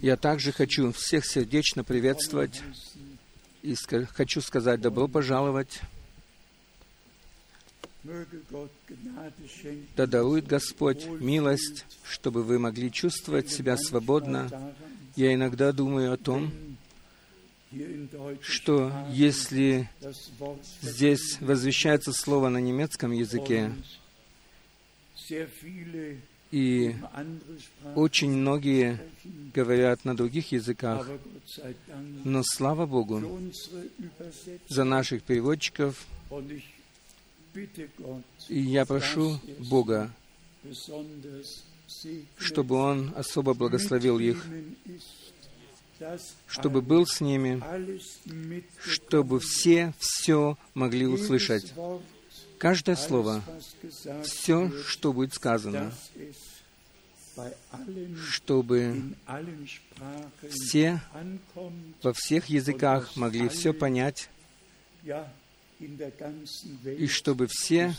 Я также хочу всех сердечно приветствовать и хочу сказать добро пожаловать. Да дарует Господь милость, чтобы вы могли чувствовать себя свободно. Я иногда думаю о том, что если здесь возвещается слово на немецком языке, и очень многие говорят на других языках, но слава Богу за наших переводчиков, и я прошу Бога, чтобы Он особо благословил их, чтобы был с ними, чтобы все все могли услышать. Каждое слово, все, что будет сказано, чтобы все во всех языках могли все понять, и чтобы все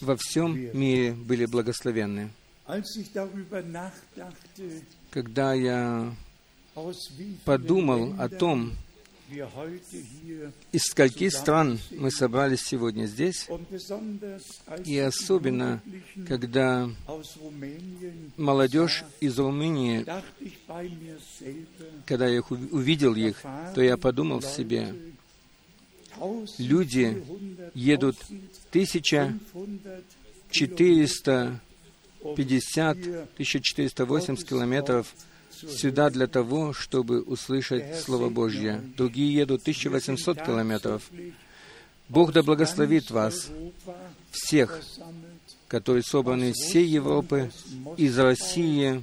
во всем мире были благословенны. Когда я подумал о том, из скольких стран мы собрались сегодня здесь, и особенно, когда молодежь из Румынии, когда я их ув- увидел их, то я подумал в себе, люди едут 1450, 1480 километров сюда для того, чтобы услышать Слово Божье. Другие едут 1800 километров. Бог да благословит вас, всех, которые собраны из всей Европы, из России,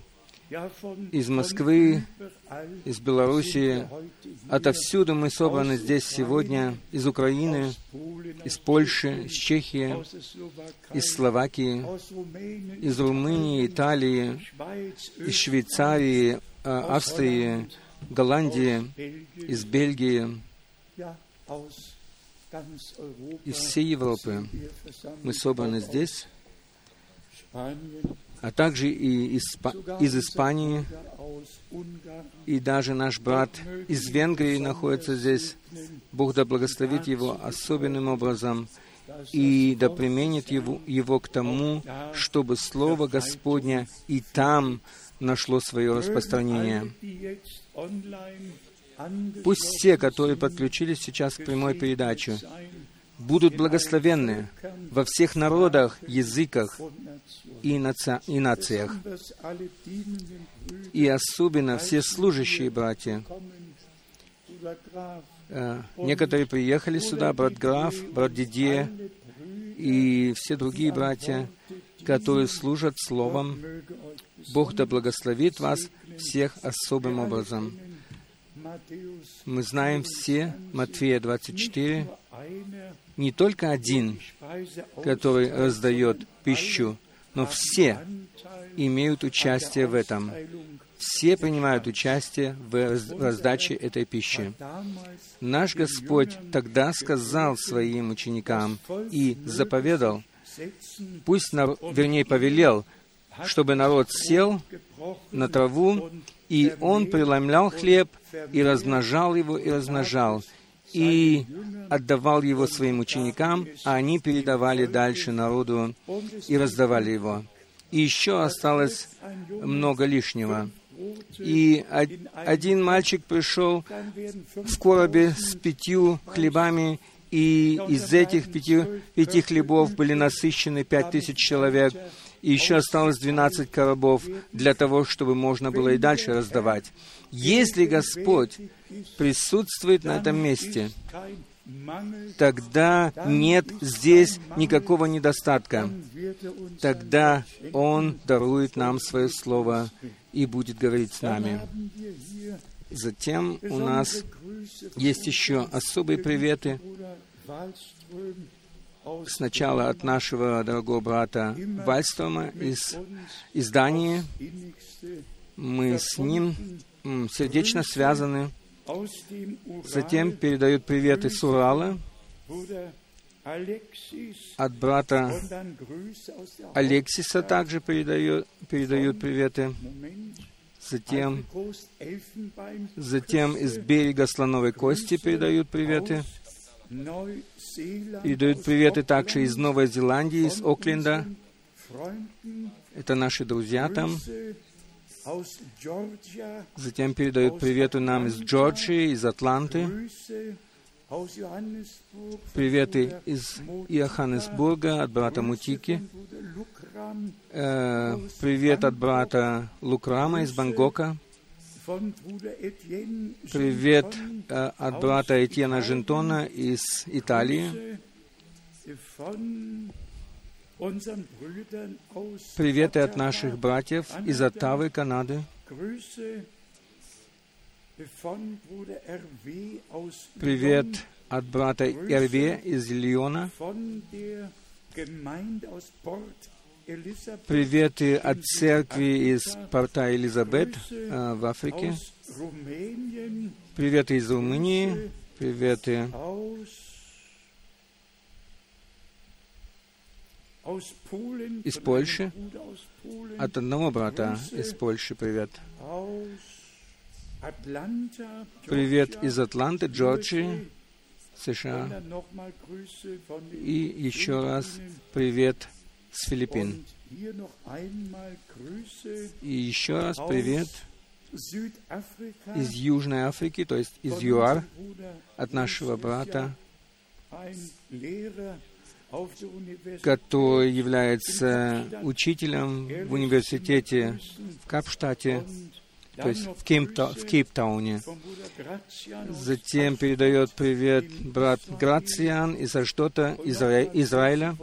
из Москвы, из Белоруссии. Отовсюду мы собраны здесь сегодня, из Украины, из Польши, из Чехии, из Словакии, из Румынии, Италии, из Швейцарии, Австрии, Голландии, из Бельгии, из всей Европы. Мы собраны здесь, а также и из, из Испании, и даже наш брат из Венгрии находится здесь. Бог да благословит его особенным образом и да применит его, его к тому, чтобы Слово Господня и там нашло свое распространение. Пусть все, которые подключились сейчас к прямой передаче, будут благословенны во всех народах, языках и, наци- и нациях. И особенно все служащие братья. Э, Некоторые приехали сюда, брат Граф, брат Дидье и все другие братья, которые служат Словом. Бог да благословит вас всех особым образом. Мы знаем все Матфея 24, не только один, который раздает пищу, но все имеют участие в этом. Все принимают участие в раз- раздаче этой пищи. Наш Господь тогда сказал своим ученикам и заповедал, пусть, нар- вернее, повелел, чтобы народ сел на траву, и он преломлял хлеб, и размножал его, и размножал, и отдавал его своим ученикам, а они передавали дальше народу и раздавали его. И еще осталось много лишнего. И од- один мальчик пришел в коробе с пятью хлебами, и из этих пяти, пяти хлебов были насыщены пять тысяч человек, и еще осталось 12 коробов для того, чтобы можно было и дальше раздавать. Если Господь присутствует на этом месте, тогда нет здесь никакого недостатка. Тогда Он дарует нам свое Слово и будет говорить с нами. Затем у нас есть еще особые приветы. Сначала от нашего дорогого брата Вальстрома из, из Дании. Мы с ним сердечно связаны. Затем передают привет из Урала от брата Алексиса также передают, передают приветы. Затем, затем из берега Слоновой Кости передают приветы. Передают приветы также из Новой Зеландии, из Окленда. Это наши друзья там. Затем передают приветы нам из Джорджии, из Атланты. Приветы из Иоханнесбурга от брата Мутики. Э, привет от брата Лукрама из Бангока. Привет э, от брата Этьена Жентона из Италии. Приветы от наших братьев из Оттавы, Канады. Привет от брата Эрве из Лиона. Приветы от церкви из порта Элизабет э, в Африке. Приветы из Румынии. Приветы из Польши. От одного брата из Польши привет. Привет из Атланты, Джорджии, США. И еще раз привет с Филиппин. И еще раз привет из Южной Африки, то есть из ЮАР, от нашего брата, который является учителем в университете в Капштате, то есть в, Кейпта, в Кейптауне. Затем передает привет брат Грациан из Аштота, Изра... Израиля.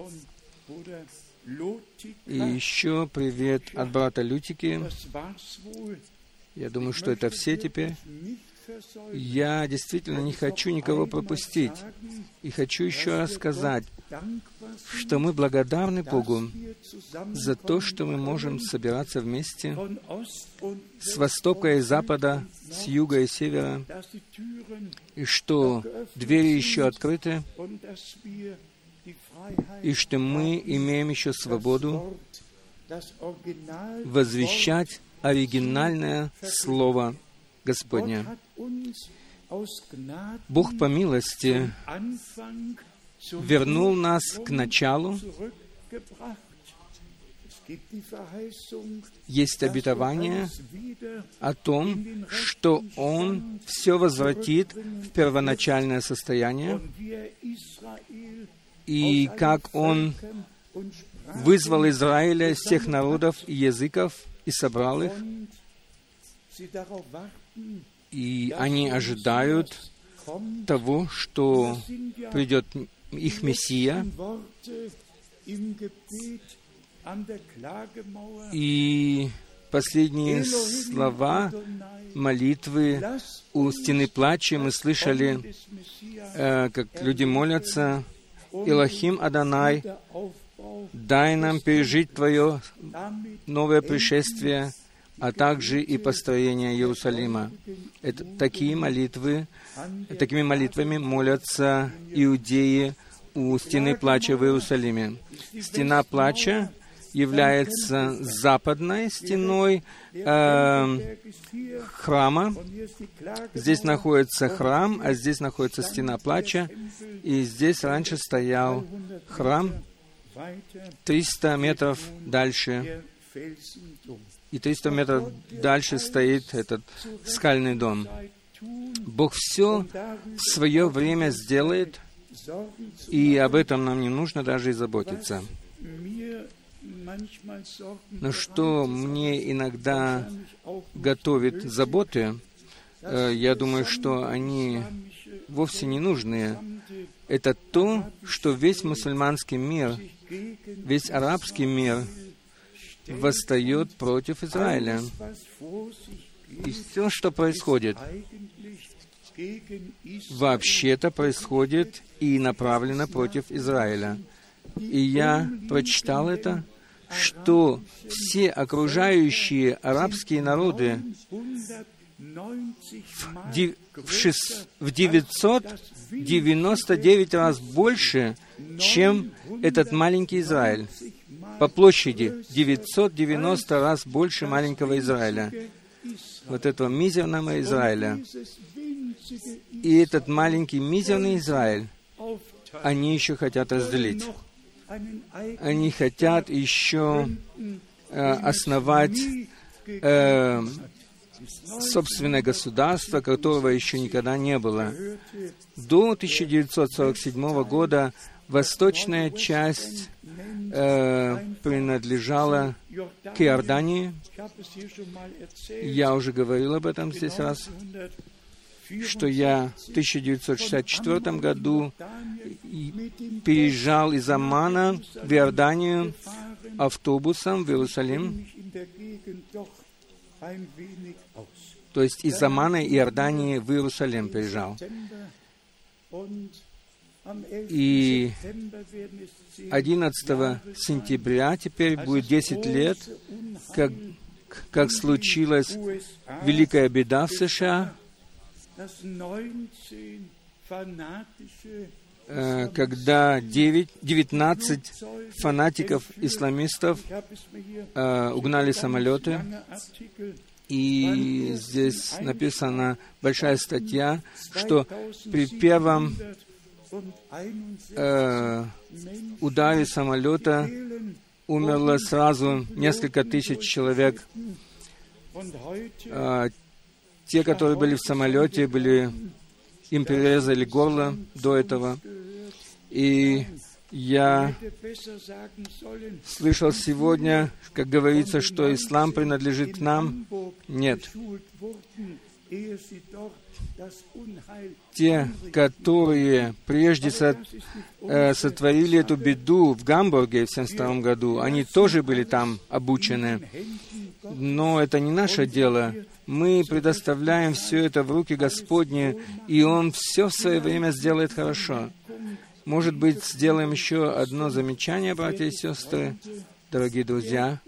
И еще привет от брата Лютики. Я думаю, что это все теперь. Я действительно не хочу никого пропустить. И хочу еще раз сказать, что мы благодарны Богу за то, что мы можем собираться вместе с востока и запада, с юга и севера, и что двери еще открыты, и что мы имеем еще свободу возвещать оригинальное Слово Господне. Бог по милости вернул нас к началу. Есть обетование о том, что Он все возвратит в первоначальное состояние, и как Он вызвал Израиля из всех народов и языков и собрал их, и они ожидают того, что придет их Мессия, и последние слова молитвы у стены плача мы слышали, э, как люди молятся, «Илохим Адонай, дай нам пережить Твое новое пришествие, а также и построение Иерусалима». Это такие молитвы, такими молитвами молятся иудеи у стены плача в Иерусалиме. Стена плача является западной стеной э, храма. Здесь находится храм, а здесь находится стена плача. И здесь раньше стоял храм 300 метров дальше. И 300 метров дальше стоит этот скальный дом. Бог все в свое время сделает, и об этом нам не нужно даже и заботиться. Но что мне иногда готовит заботы, э, я думаю, что они вовсе не нужные. Это то, что весь мусульманский мир, весь арабский мир восстает против Израиля. И все, что происходит, вообще-то происходит и направлено против Израиля. И я прочитал это, что все окружающие арабские народы в, шест... в 999 раз больше, чем этот маленький Израиль. По площади 990 раз больше маленького Израиля. вот этого мизерного Израиля. И этот маленький мизерный Израиль, они еще хотят разделить. Они хотят еще э, основать э, собственное государство, которого еще никогда не было. До 1947 года восточная часть э, принадлежала к Иордании. Я уже говорил об этом здесь раз, что я в 1964 году переезжал из Аммана в Иорданию автобусом в Иерусалим. То есть из Амана и Иордании в Иерусалим приезжал. И 11 сентября теперь будет 10 лет, как, как случилась великая беда в США, когда 9, 19 фанатиков-исламистов э, угнали самолеты, и здесь написана большая статья, что при первом э, ударе самолета умерло сразу несколько тысяч человек. Э, те, которые были в самолете, были, им перерезали горло до этого. И я слышал сегодня, как говорится, что ислам принадлежит к нам. Нет те, которые прежде э, сотворили эту беду в Гамбурге в 1972 году, они тоже были там обучены. Но это не наше дело. Мы предоставляем все это в руки Господни, и Он все в свое время сделает хорошо. Может быть, сделаем еще одно замечание, братья и сестры, дорогие друзья,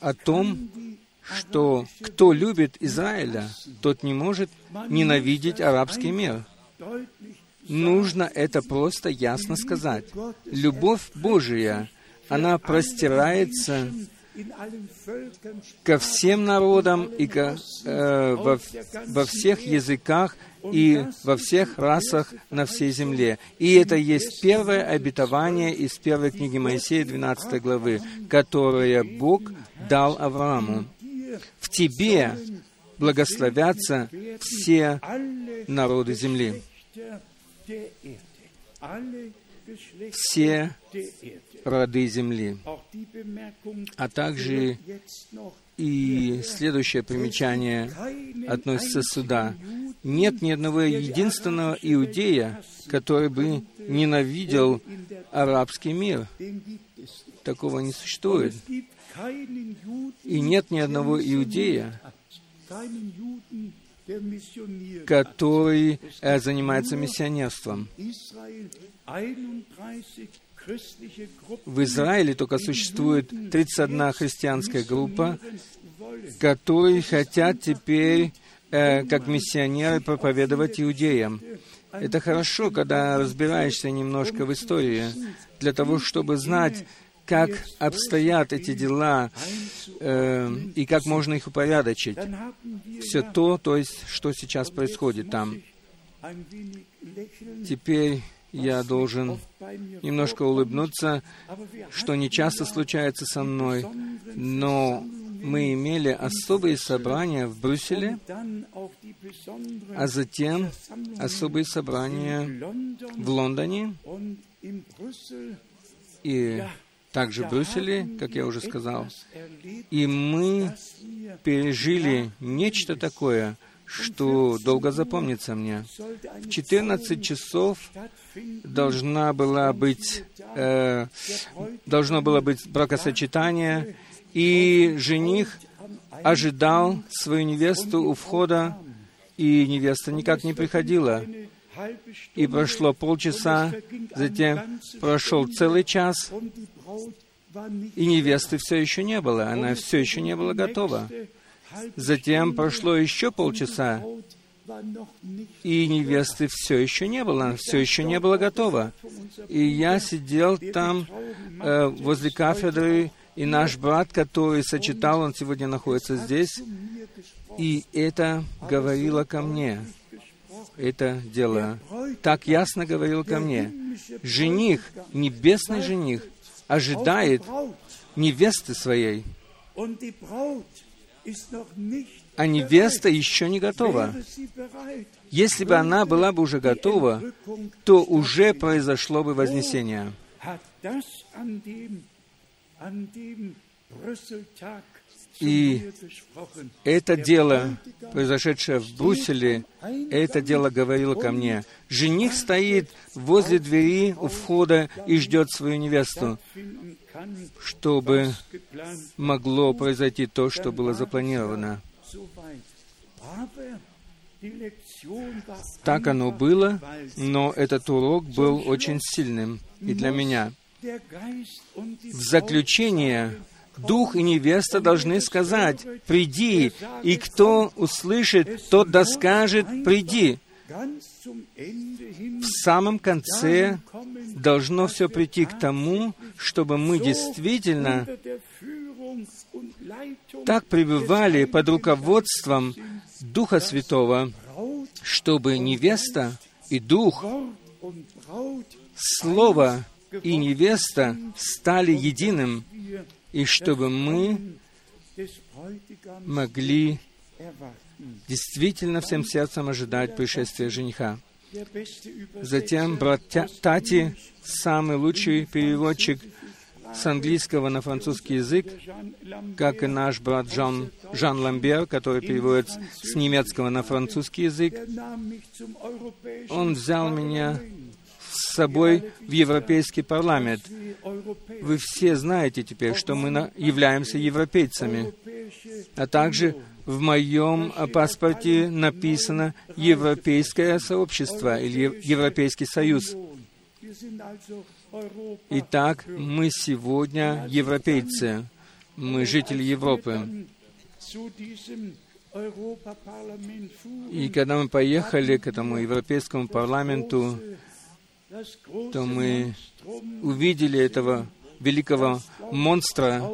о том, что кто любит Израиля, тот не может ненавидеть арабский мир. Нужно это просто ясно сказать. Любовь Божия, она простирается ко всем народам и ко, э, во, во всех языках и во всех расах на всей земле. И это есть первое обетование из первой книги Моисея, 12 главы, которое Бог дал Аврааму в тебе благословятся все народы земли. Все роды земли. А также и следующее примечание относится сюда. Нет ни одного единственного иудея, который бы ненавидел арабский мир. Такого не существует. И нет ни одного иудея, который э, занимается миссионерством. В Израиле только существует 31 христианская группа, которые хотят теперь, э, как миссионеры, проповедовать иудеям. Это хорошо, когда разбираешься немножко в истории, для того, чтобы знать, как обстоят эти дела э, и как можно их упорядочить. Все то, то есть, что сейчас происходит там. Теперь я должен немножко улыбнуться, что не часто случается со мной, но мы имели особые собрания в Брюсселе, а затем особые собрания в Лондоне и также в Брюсселе, как я уже сказал. И мы пережили нечто такое, что долго запомнится мне. В 14 часов должна была быть, э, должно было быть бракосочетание, и жених ожидал свою невесту у входа, и невеста никак не приходила. И прошло полчаса, затем прошел целый час, и невесты все еще не было, она все еще не была готова. Затем прошло еще полчаса, и невесты все еще не было, все еще не была готова. И я сидел там э, возле кафедры, И наш брат, который сочетал, он сегодня находится здесь, и это говорило ко мне. Это дело так ясно говорил ко мне. Жених, небесный жених, ожидает невесты своей, а невеста еще не готова. Если бы она была бы уже готова, то уже произошло бы вознесение. И это дело, произошедшее в Брюсселе, это дело говорило ко мне. Жених стоит возле двери у входа и ждет свою невесту, чтобы могло произойти то, что было запланировано. Так оно было, но этот урок был очень сильным и для меня. В заключение Дух и невеста должны сказать «Приди», и кто услышит, тот да скажет «Приди». В самом конце должно все прийти к тому, чтобы мы действительно так пребывали под руководством Духа Святого, чтобы невеста и Дух, Слово и невеста стали единым, и чтобы мы могли действительно всем сердцем ожидать пришествия жениха. Затем брат Тати, самый лучший переводчик с английского на французский язык, как и наш брат Жан, Жан Ламбер, который переводит с немецкого на французский язык, он взял меня собой в Европейский парламент. Вы все знаете теперь, что мы являемся европейцами. А также в моем паспорте написано «Европейское сообщество» или «Европейский союз». Итак, мы сегодня европейцы, мы жители Европы. И когда мы поехали к этому Европейскому парламенту, то мы увидели этого великого монстра,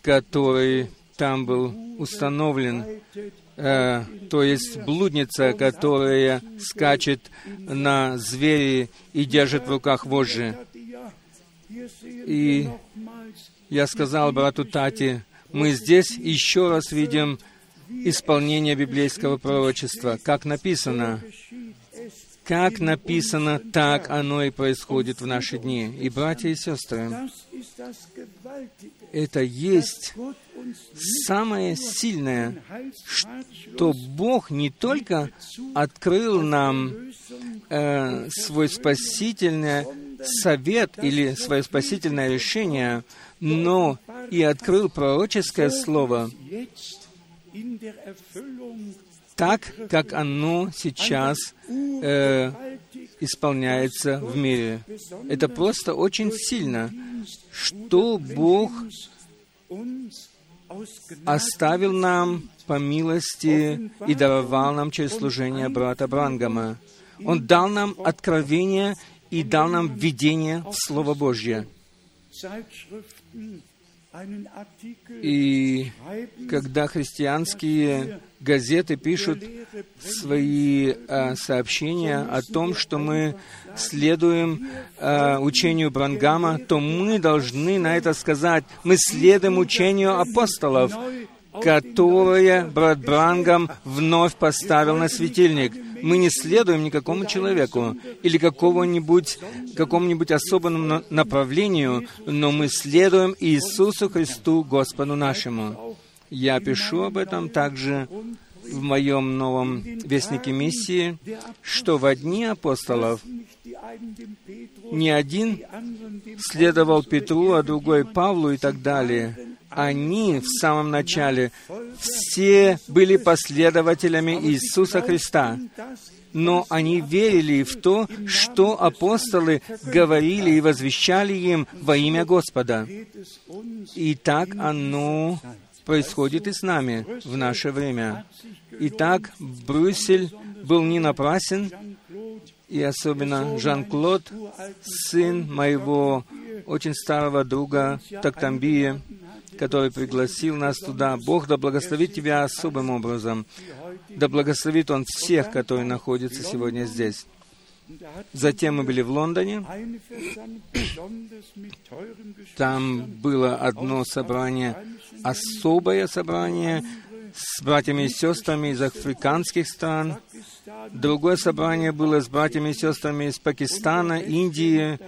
который там был установлен, э, то есть блудница, которая скачет на звери и держит в руках вожжи. И я сказал брату Тати, мы здесь еще раз видим исполнение библейского пророчества, как написано, как написано, так оно и происходит в наши дни. И, братья и сестры, это есть самое сильное, что Бог не только открыл нам э, свой спасительный совет или свое спасительное решение, но и открыл пророческое слово так, как оно сейчас э, исполняется в мире. Это просто очень сильно, что Бог оставил нам по милости и даровал нам через служение брата Брангама. Он дал нам откровение и дал нам видение в Слово Божье. И когда христианские газеты пишут свои а, сообщения о том, что мы следуем а, учению Брангама, то мы должны на это сказать, мы следуем учению апостолов, которое брат Брангам вновь поставил на светильник — мы не следуем никакому человеку или какому-нибудь, какому-нибудь особому направлению, но мы следуем Иисусу Христу, Господу нашему. Я пишу об этом также в моем новом Вестнике Миссии, что в одни апостолов не один следовал Петру, а другой Павлу и так далее они в самом начале все были последователями Иисуса Христа, но они верили в то, что апостолы говорили и возвещали им во имя Господа. И так оно происходит и с нами в наше время. Итак, Брюссель был не напрасен, и особенно Жан-Клод, сын моего очень старого друга Тактамбия, который пригласил нас туда. Бог да благословит тебя особым образом. Да благословит Он всех, которые находятся сегодня здесь. Затем мы были в Лондоне. Там было одно собрание, особое собрание с братьями и сестрами из африканских стран. Другое собрание было с братьями и сестрами из Пакистана, Индии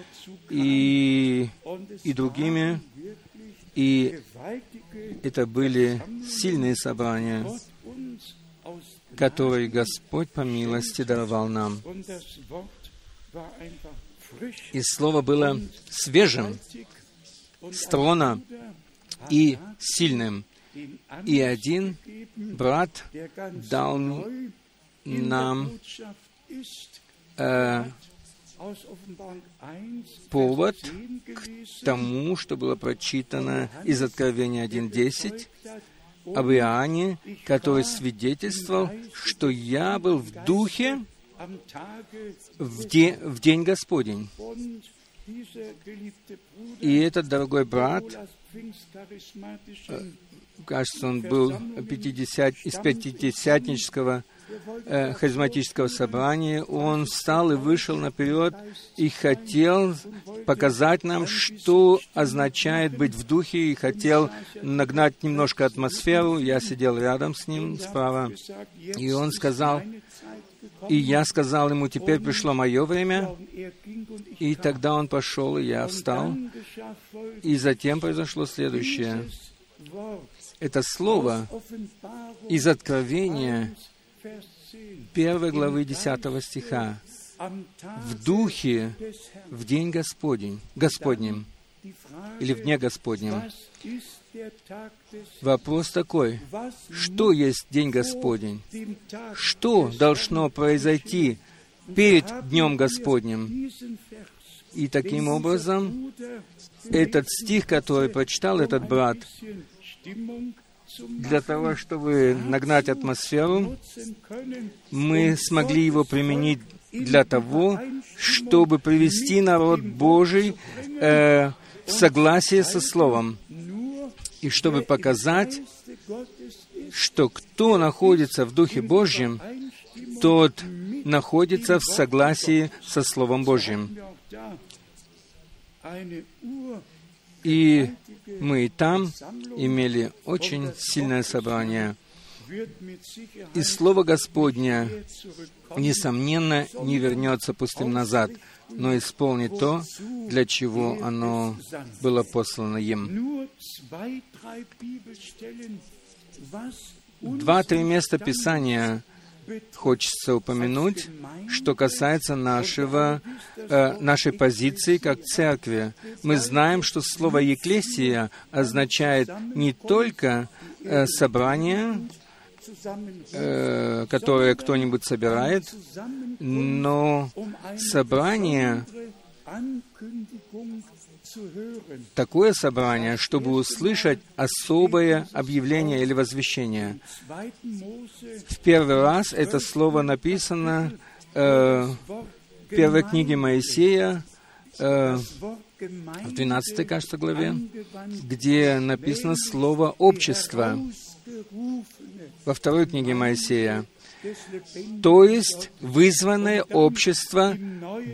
и, и другими. И это были сильные собрания, которые Господь по милости даровал нам. И Слово было свежим, строна и сильным. И один брат дал нам э, повод к тому, что было прочитано из Откровения 1.10 об Иоанне, который свидетельствовал, что я был в духе в, де, в день Господень. И этот дорогой брат, э, кажется, он был 50, из пятидесятнического э, харизматического собрания, он встал и вышел наперед и хотел показать нам, что означает быть в духе, и хотел нагнать немножко атмосферу. Я сидел рядом с ним справа, и он сказал, и я сказал ему, теперь пришло мое время, и тогда он пошел, и я встал. И затем произошло следующее. Это слово из Откровения первой главы 10 стиха. «В духе в день Господень, Господнем» или «в дне Господнем». Вопрос такой, что есть День Господень? Что должно произойти перед Днем Господним? И таким образом, этот стих, который прочитал этот брат, для того, чтобы нагнать атмосферу, мы смогли его применить для того, чтобы привести народ Божий э, в согласие со Словом, и чтобы показать, что кто находится в Духе Божьем, тот находится в согласии со Словом Божьим. И мы и там имели очень сильное собрание. И Слово Господня, несомненно, не вернется пустым назад, но исполнит то, для чего оно было послано им. Два-три места Писания хочется упомянуть, что касается нашего, э, нашей позиции как церкви. Мы знаем, что слово «екклесия» означает не только э, собрание, э, которое кто-нибудь собирает, но собрание такое собрание, чтобы услышать особое объявление или возвещение. В первый раз это слово написано э, в первой книге Моисея, э, в 12, кажется, главе, где написано слово «общество». Во второй книге Моисея. То есть вызванное общество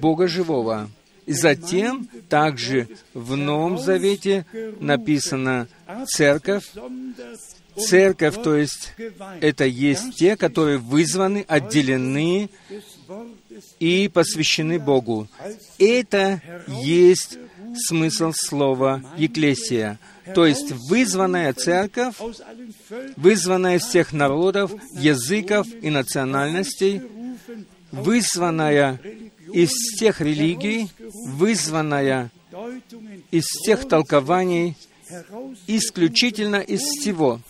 Бога Живого. Затем также в Новом Завете написано «церковь». Церковь, то есть это есть те, которые вызваны, отделены и посвящены Богу. Это есть смысл слова «екклесия», то есть вызванная церковь, вызванная из всех народов, языков и национальностей, вызванная из тех религий, вызванная из тех толкований, исключительно из всего,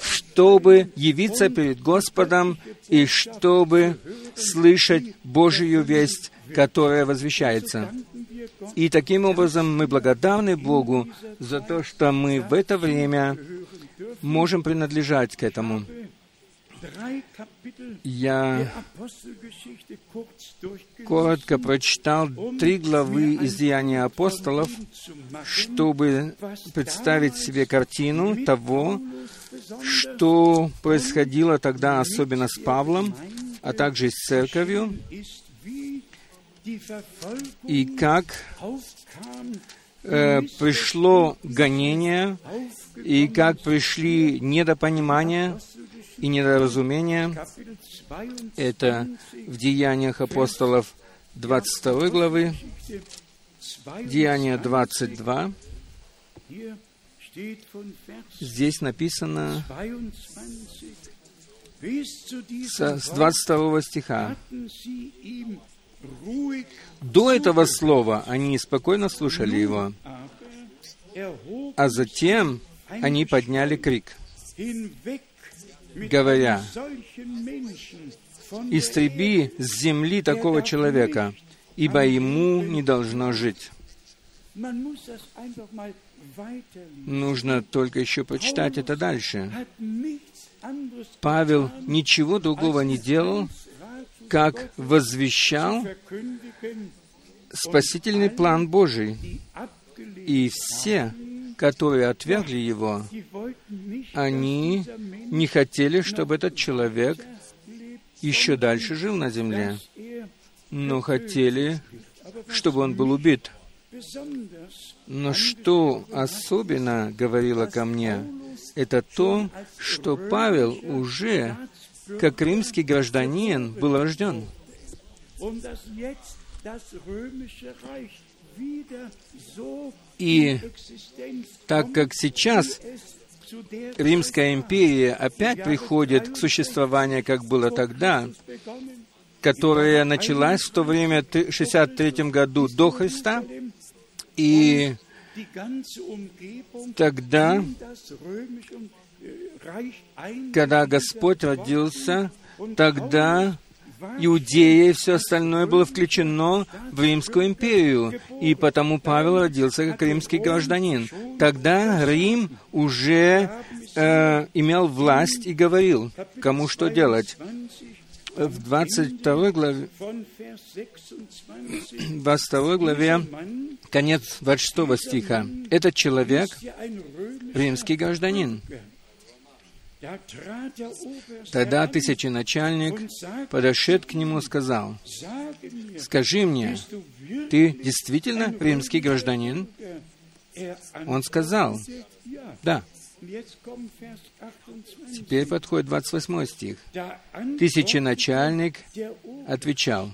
чтобы явиться перед Господом и чтобы слышать Божию весть, которая возвещается. И таким образом мы благодарны Богу за то, что мы в это время можем принадлежать к этому. Я коротко прочитал три главы из Деяния апостолов чтобы представить себе картину того, что происходило тогда, особенно с Павлом, а также с церковью, и как э, пришло гонение, и как пришли недопонимания и недоразумения. Это в Деяниях апостолов 22 главы, Деяния 22. Здесь написано с 22 стиха. До этого слова они спокойно слушали его, а затем они подняли крик, говоря, «Истреби с земли такого человека, ибо ему не должно жить». Нужно только еще почитать это дальше. Павел ничего другого не делал, как возвещал спасительный план Божий. И все, которые отвергли его, они не хотели, чтобы этот человек еще дальше жил на земле, но хотели, чтобы он был убит. Но что особенно говорило ко мне, это то, что Павел уже, как римский гражданин, был рожден. И так как сейчас Римская империя опять приходит к существованию, как было тогда, которая началась в то время, в 63 году до Христа, и тогда, когда Господь родился, тогда Иудея и все остальное было включено в Римскую империю, и потому Павел родился как римский гражданин. Тогда Рим уже э, имел власть и говорил, кому что делать. В 22 главе, 22 главе, конец 26 стиха. Этот человек — римский гражданин. Тогда тысяченачальник, подошед к нему, сказал, «Скажи мне, ты действительно римский гражданин?» Он сказал, «Да». Теперь подходит 28 стих. Тысяченачальник отвечал,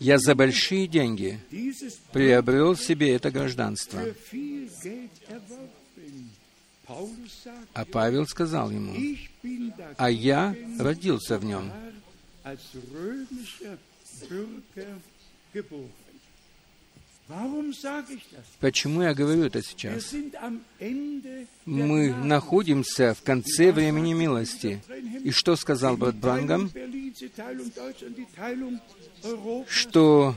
«Я за большие деньги приобрел себе это гражданство». А Павел сказал ему, «А я родился в нем». Почему я говорю это сейчас? Мы находимся в конце времени милости. И что сказал брат Брангам? Что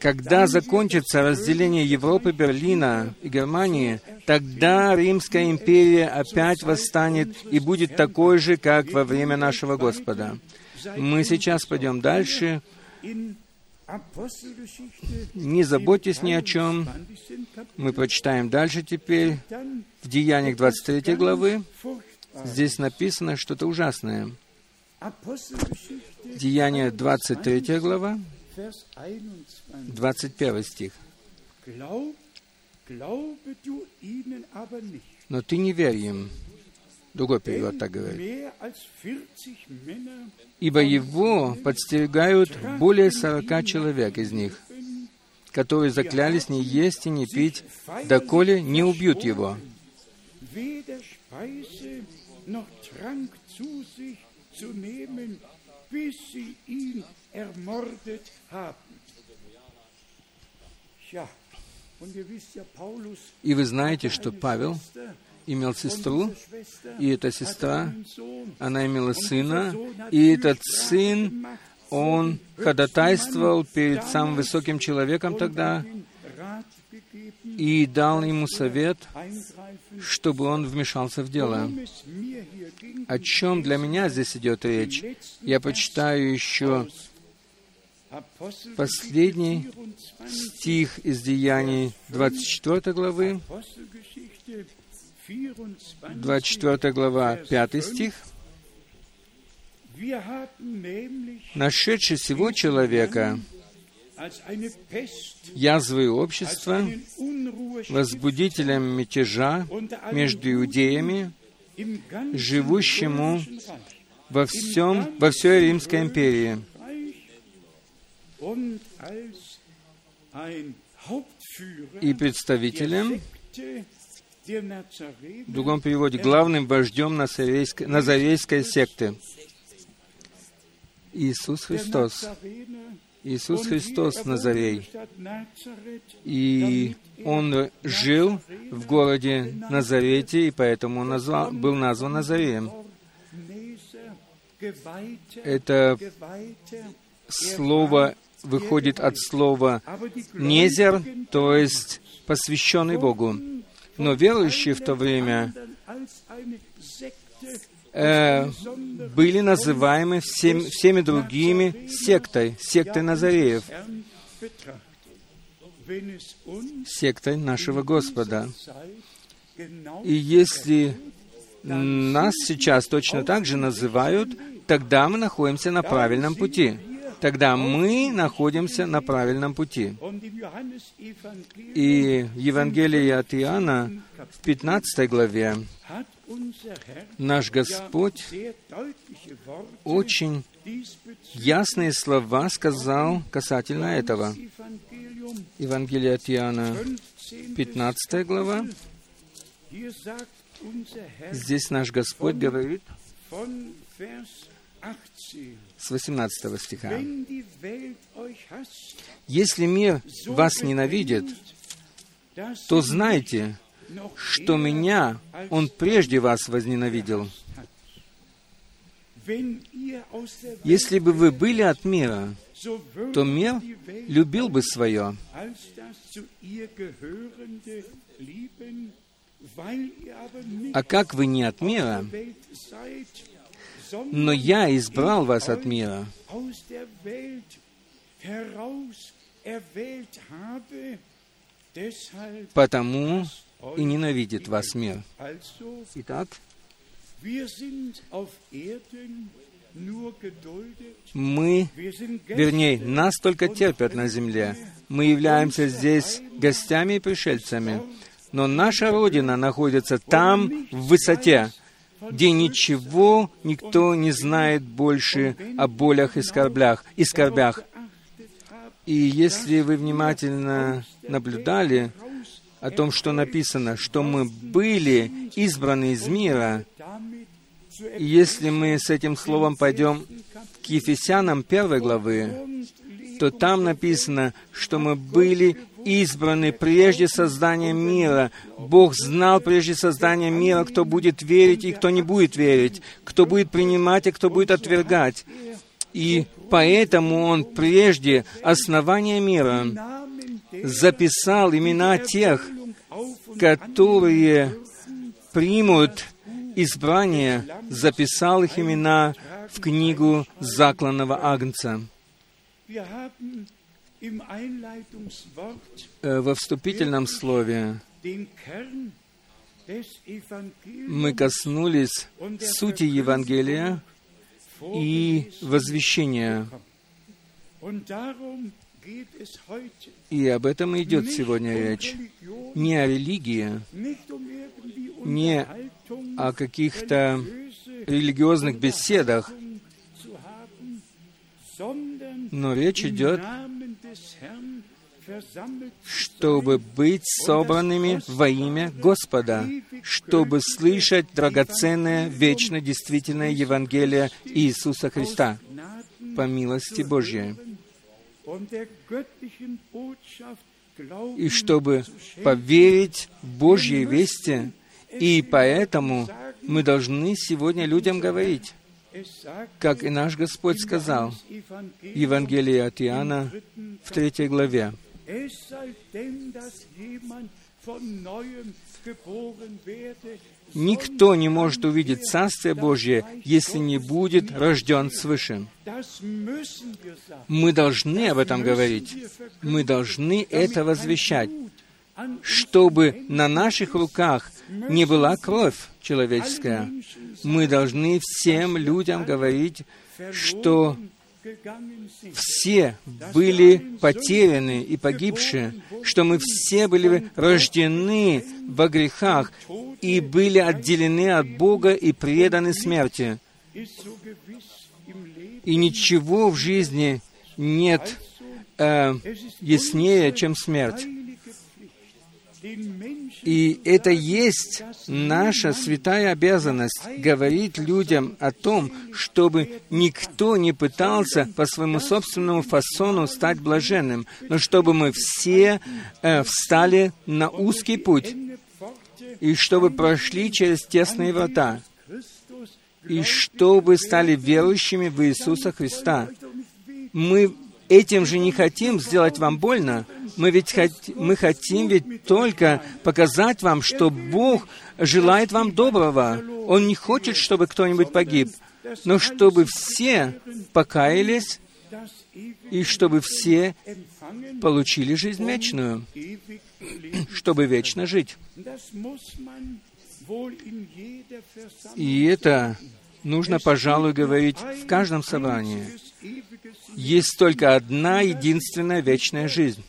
когда закончится разделение Европы, Берлина и Германии, тогда Римская империя опять восстанет и будет такой же, как во время нашего Господа. Мы сейчас пойдем дальше. Не заботьтесь ни о чем. Мы прочитаем дальше теперь. В Деяниях 23 главы здесь написано что-то ужасное. Деяния 23 глава, 21 стих. Но ты не верь им. Другой перевод так говорит. Ибо его подстерегают более сорока человек из них, которые заклялись не есть и не пить, доколе не убьют его. И вы знаете, что Павел имел сестру, и эта сестра, она имела сына, и этот сын, он ходатайствовал перед самым высоким человеком тогда и дал ему совет, чтобы он вмешался в дело. О чем для меня здесь идет речь? Я почитаю еще Последний стих из Деяний 24 главы, 24 глава, 5 стих. «Нашедший всего человека, язвы общества, возбудителем мятежа между иудеями, живущему во всем, во всей Римской империи, и представителем, в другом переводе, главным вождем Назарейской, Назарейской секты. Иисус Христос. Иисус Христос Назарей. И Он жил в городе Назарете, и поэтому он назвал, был назван Назареем. Это слово выходит от слова «незер», то есть посвященный Богу. Но верующие в то время э, были называемы всем, всеми другими сектой, сектой Назареев, сектой нашего Господа. И если нас сейчас точно так же называют, тогда мы находимся на правильном пути тогда мы находимся на правильном пути. И в Евангелии от Иоанна в 15 главе наш Господь очень ясные слова сказал касательно этого. Евангелие от Иоанна, 15 глава. Здесь наш Господь говорит с 18 стиха. «Если мир вас ненавидит, то знайте, что меня Он прежде вас возненавидел. Если бы вы были от мира, то мир любил бы свое. А как вы не от мира, но я избрал вас от мира, потому и ненавидит вас мир. Итак, мы, вернее, нас только терпят на земле. Мы являемся здесь гостями и пришельцами. Но наша Родина находится там, в высоте где ничего никто не знает больше о болях и скорблях. И, скорбях. и если вы внимательно наблюдали о том, что написано, что мы были избраны из мира, и если мы с этим словом пойдем к Ефесянам первой главы, то там написано, что мы были избраны прежде создания мира. Бог знал прежде создания мира, кто будет верить и кто не будет верить, кто будет принимать и кто будет отвергать. И поэтому Он прежде основания мира записал имена тех, которые примут избрание, записал их имена в книгу закланного Агнца. Э, во вступительном слове мы коснулись сути Евангелия и возвещения. И об этом идет сегодня речь. Не о религии, не о каких-то религиозных беседах, но речь идет чтобы быть собранными во имя Господа, чтобы слышать драгоценное, вечно действительное Евангелие Иисуса Христа по милости Божьей, и чтобы поверить в Божьей вести, и поэтому мы должны сегодня людям говорить, как и наш Господь сказал, Евангелие от Иоанна в третьей главе. Никто не может увидеть Царствие Божье, если не будет рожден свыше. Мы должны об этом говорить. Мы должны это возвещать, чтобы на наших руках не была кровь человеческая. Мы должны всем людям говорить, что все были потеряны и погибшие, что мы все были рождены во грехах и были отделены от Бога и преданы смерти. И ничего в жизни нет э, яснее, чем смерть. И это есть наша святая обязанность говорить людям о том, чтобы никто не пытался по своему собственному фасону стать блаженным, но чтобы мы все э, встали на узкий путь, и чтобы прошли через тесные врата, и чтобы стали верующими в Иисуса Христа. Мы этим же не хотим сделать вам больно. Мы ведь хот... мы хотим ведь только показать вам, что Бог желает вам доброго. Он не хочет, чтобы кто-нибудь погиб, но чтобы все покаялись и чтобы все получили жизнь вечную, чтобы вечно жить. И это нужно, пожалуй, говорить в каждом собрании есть только одна единственная вечная жизнь.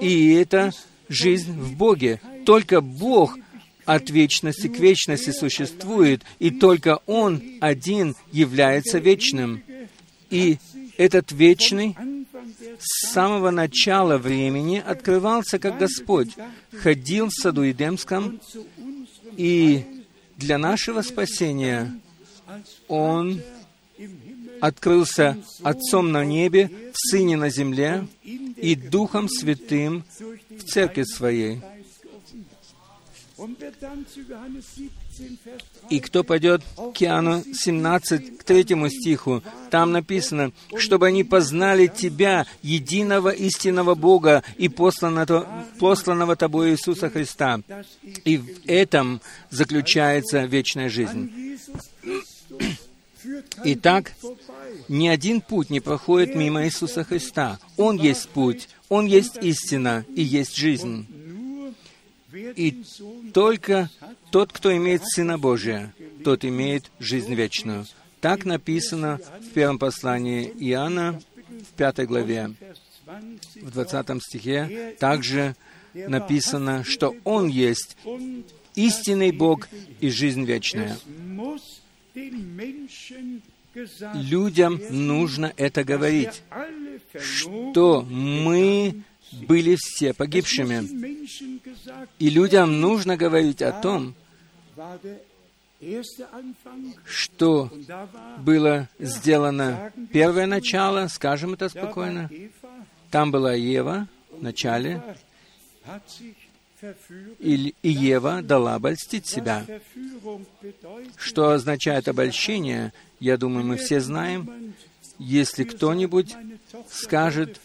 И это жизнь в Боге. Только Бог от вечности к вечности существует, и только Он один является вечным. И этот вечный с самого начала времени открывался как Господь, ходил в саду Эдемском, и для нашего спасения Он открылся Отцом на небе, в Сыне на земле и Духом Святым в Церкви Своей. И кто пойдет к Иоанну 17, к третьему стиху, там написано, чтобы они познали Тебя, единого истинного Бога и посланного, посланного Тобой Иисуса Христа. И в этом заключается вечная жизнь. Итак, ни один путь не проходит мимо Иисуса Христа. Он есть путь, Он есть истина и есть жизнь. И только тот, кто имеет Сына Божия, тот имеет жизнь вечную. Так написано в первом послании Иоанна, в пятой главе, в двадцатом стихе. Также написано, что Он есть истинный Бог и жизнь вечная. Людям нужно это говорить, что мы были все погибшими. И людям нужно говорить о том, что было сделано первое начало, скажем это спокойно. Там была Ева в начале, и, Ева дала обольстить себя. Что означает обольщение, я думаю, мы все знаем. Если кто-нибудь скажет,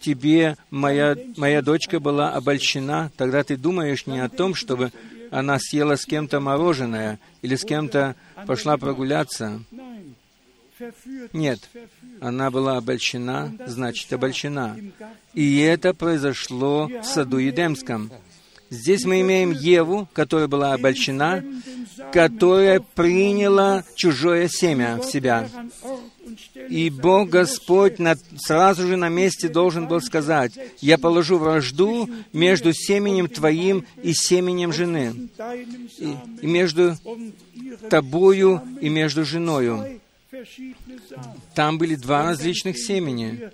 тебе моя, моя дочка была обольщена, тогда ты думаешь не о том, чтобы она съела с кем-то мороженое или с кем-то пошла прогуляться. Нет, она была обольщена, значит обольщена. И это произошло в саду Едемском. Здесь мы имеем Еву, которая была обольщена, которая приняла чужое семя в себя. И Бог Господь на, сразу же на месте должен был сказать, «Я положу вражду между семенем твоим и семенем жены, и, и между тобою и между женою». Там были два различных семени.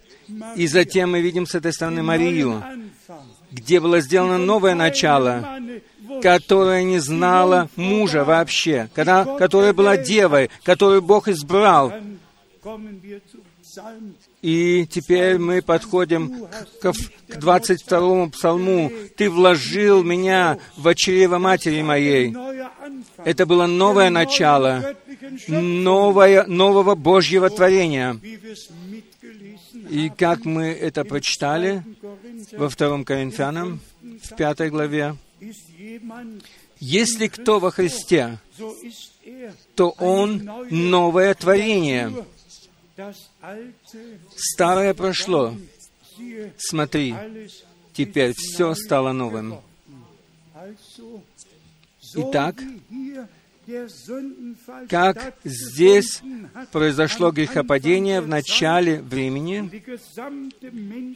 И затем мы видим с этой стороны Марию, где было сделано новое начало, которая не знала мужа вообще, когда, которая была девой, которую Бог избрал. И теперь мы подходим к, к 22-му псалму. «Ты вложил меня в чрево матери моей». Это было новое начало, новое, нового Божьего творения. И как мы это прочитали во втором Коринфянам, в пятой главе, Если кто во Христе, то он новое творение. Старое прошло. Смотри, теперь все стало новым. Итак, как здесь произошло грехопадение в начале времени,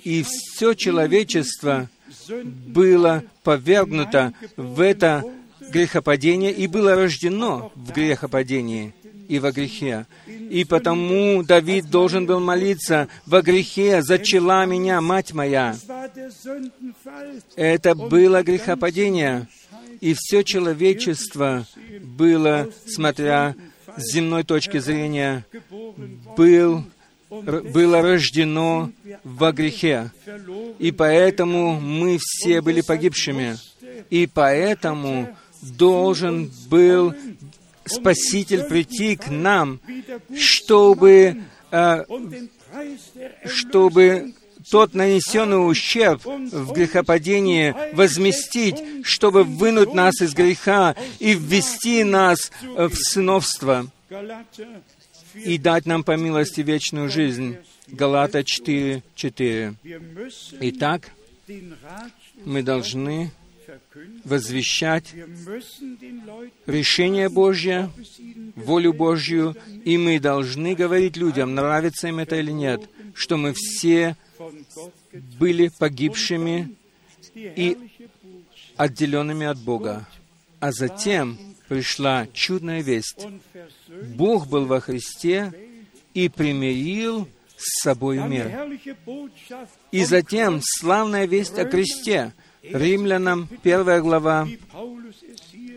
и все человечество было повергнуто в это грехопадение и было рождено в грехопадении и во грехе. И потому Давид должен был молиться, «Во грехе зачала меня мать моя». Это было грехопадение, и все человечество было, смотря с земной точки зрения, был, было рождено во грехе. И поэтому мы все были погибшими. И поэтому должен был Спаситель прийти к нам, чтобы, э, чтобы тот нанесенный ущерб в грехопадении возместить, чтобы вынуть нас из греха и ввести нас в сыновство и дать нам по милости вечную жизнь. Галата 4, 4. Итак, мы должны возвещать решение Божье, волю Божью, и мы должны говорить людям, нравится им это или нет, что мы все были погибшими и отделенными от Бога. А затем пришла чудная весть. Бог был во Христе и примирил с собой мир. И затем славная весть о кресте. Римлянам, первая глава,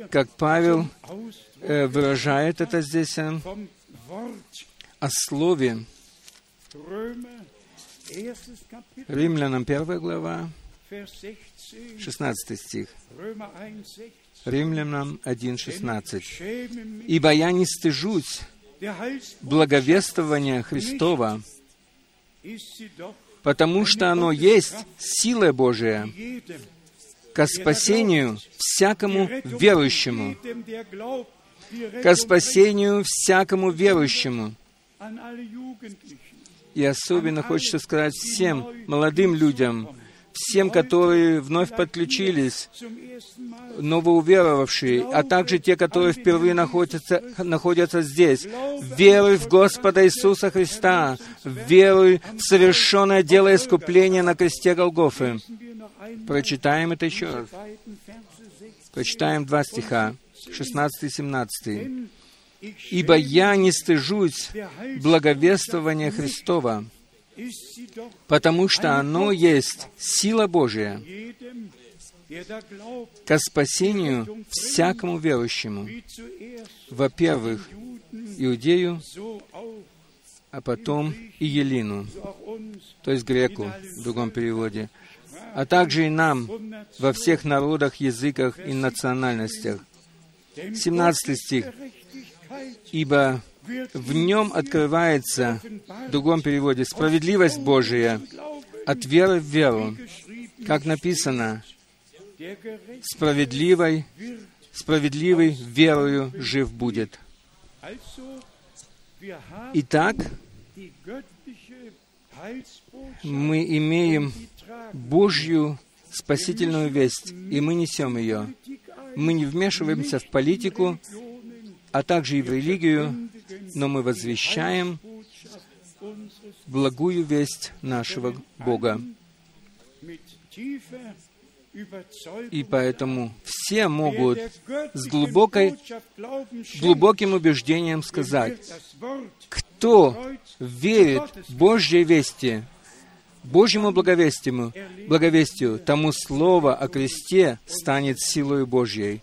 как Павел э, выражает это здесь, э, о слове. Римлянам, первая глава, 16 стих. Римлянам 1.16. «Ибо я не стыжусь благовествования Христова, потому что оно есть сила Божия ко спасению всякому верующему, ко спасению всякому верующему. И особенно хочется сказать всем молодым людям, всем, которые вновь подключились, новоуверовавшие, а также те, которые впервые находятся, находятся здесь. Веруй в Господа Иисуса Христа, веруй в совершенное дело искупления на кресте Голгофы. Прочитаем это еще раз. Прочитаем два стиха, 16 и 17. «Ибо я не стыжусь благовествования Христова, потому что оно есть сила Божия ко спасению всякому верующему, во-первых, иудею, а потом и елину, то есть греку в другом переводе, а также и нам во всех народах, языках и национальностях. 17 стих. «Ибо в нем открывается, в другом переводе, справедливость Божия от веры в веру, как написано, справедливой, справедливый верою жив будет. Итак, мы имеем Божью спасительную весть, и мы несем ее. Мы не вмешиваемся в политику, а также и в религию, но мы возвещаем благую весть нашего Бога. И поэтому все могут с глубокой, глубоким убеждением сказать, кто верит Божьей вести, Божьему благовестию, благовестию, тому Слово о кресте станет силой Божьей.